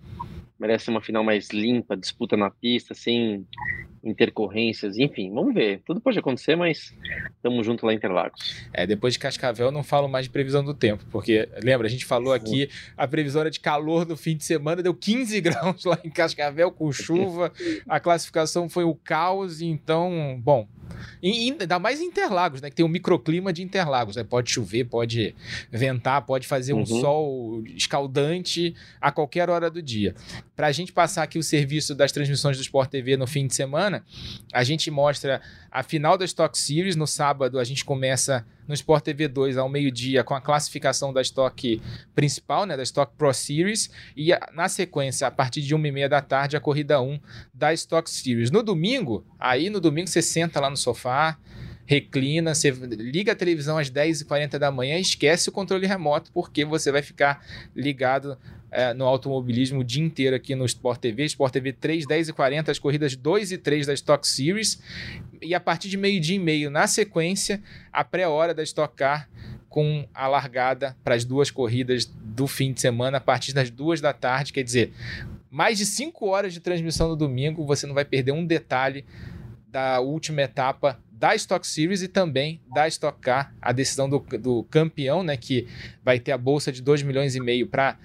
merece uma final mais limpa, disputa na pista, sem intercorrências, enfim, vamos ver. Tudo pode acontecer, mas estamos junto lá em Interlagos. É, depois de Cascavel não falo mais de previsão do tempo, porque lembra, a gente falou aqui, a previsão era de calor no fim de semana, deu 15 [laughs] graus lá em Cascavel com chuva, a classificação foi o caos, então, bom, e ainda mais em Interlagos, né? Que tem um microclima de Interlagos. Né? Pode chover, pode ventar, pode fazer um uhum. sol escaldante a qualquer hora do dia. Para a gente passar aqui o serviço das transmissões do Sport TV no fim de semana, a gente mostra a final da Stock Series. No sábado, a gente começa no Sport TV 2 ao meio-dia com a classificação da Stock principal, né, da Stock Pro Series, e a, na sequência, a partir de 1 e meia da tarde, a corrida 1 da Stock Series. No domingo, aí no domingo você senta lá no sofá, reclina, você liga a televisão às 10h40 da manhã e esquece o controle remoto, porque você vai ficar ligado é, no automobilismo o dia inteiro aqui no Sport TV, Sport TV 3, 10 e 40, as corridas 2 e 3 da Stock Series. E a partir de meio-dia e meio, na sequência, a pré-hora da Stock Car com a largada para as duas corridas do fim de semana a partir das duas da tarde. Quer dizer, mais de cinco horas de transmissão no domingo, você não vai perder um detalhe da última etapa da Stock Series e também da Stock Car, a decisão do, do campeão, né, que vai ter a bolsa de 2 milhões e meio para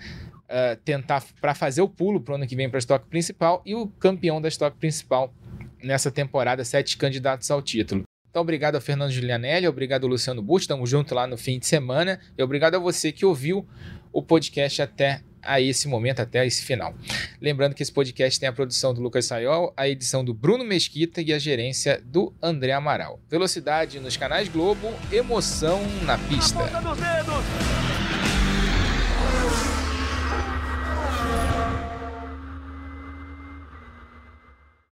uh, tentar para fazer o pulo para o ano que vem para a estoque principal e o campeão da estoque principal nessa temporada, sete candidatos ao título. Então, obrigado a Fernando Giulianelli, obrigado ao Luciano Busto, estamos juntos lá no fim de semana, e obrigado a você que ouviu o podcast até a esse momento, até esse final. Lembrando que esse podcast tem a produção do Lucas Sayol, a edição do Bruno Mesquita e a gerência do André Amaral. Velocidade nos canais Globo, emoção na pista.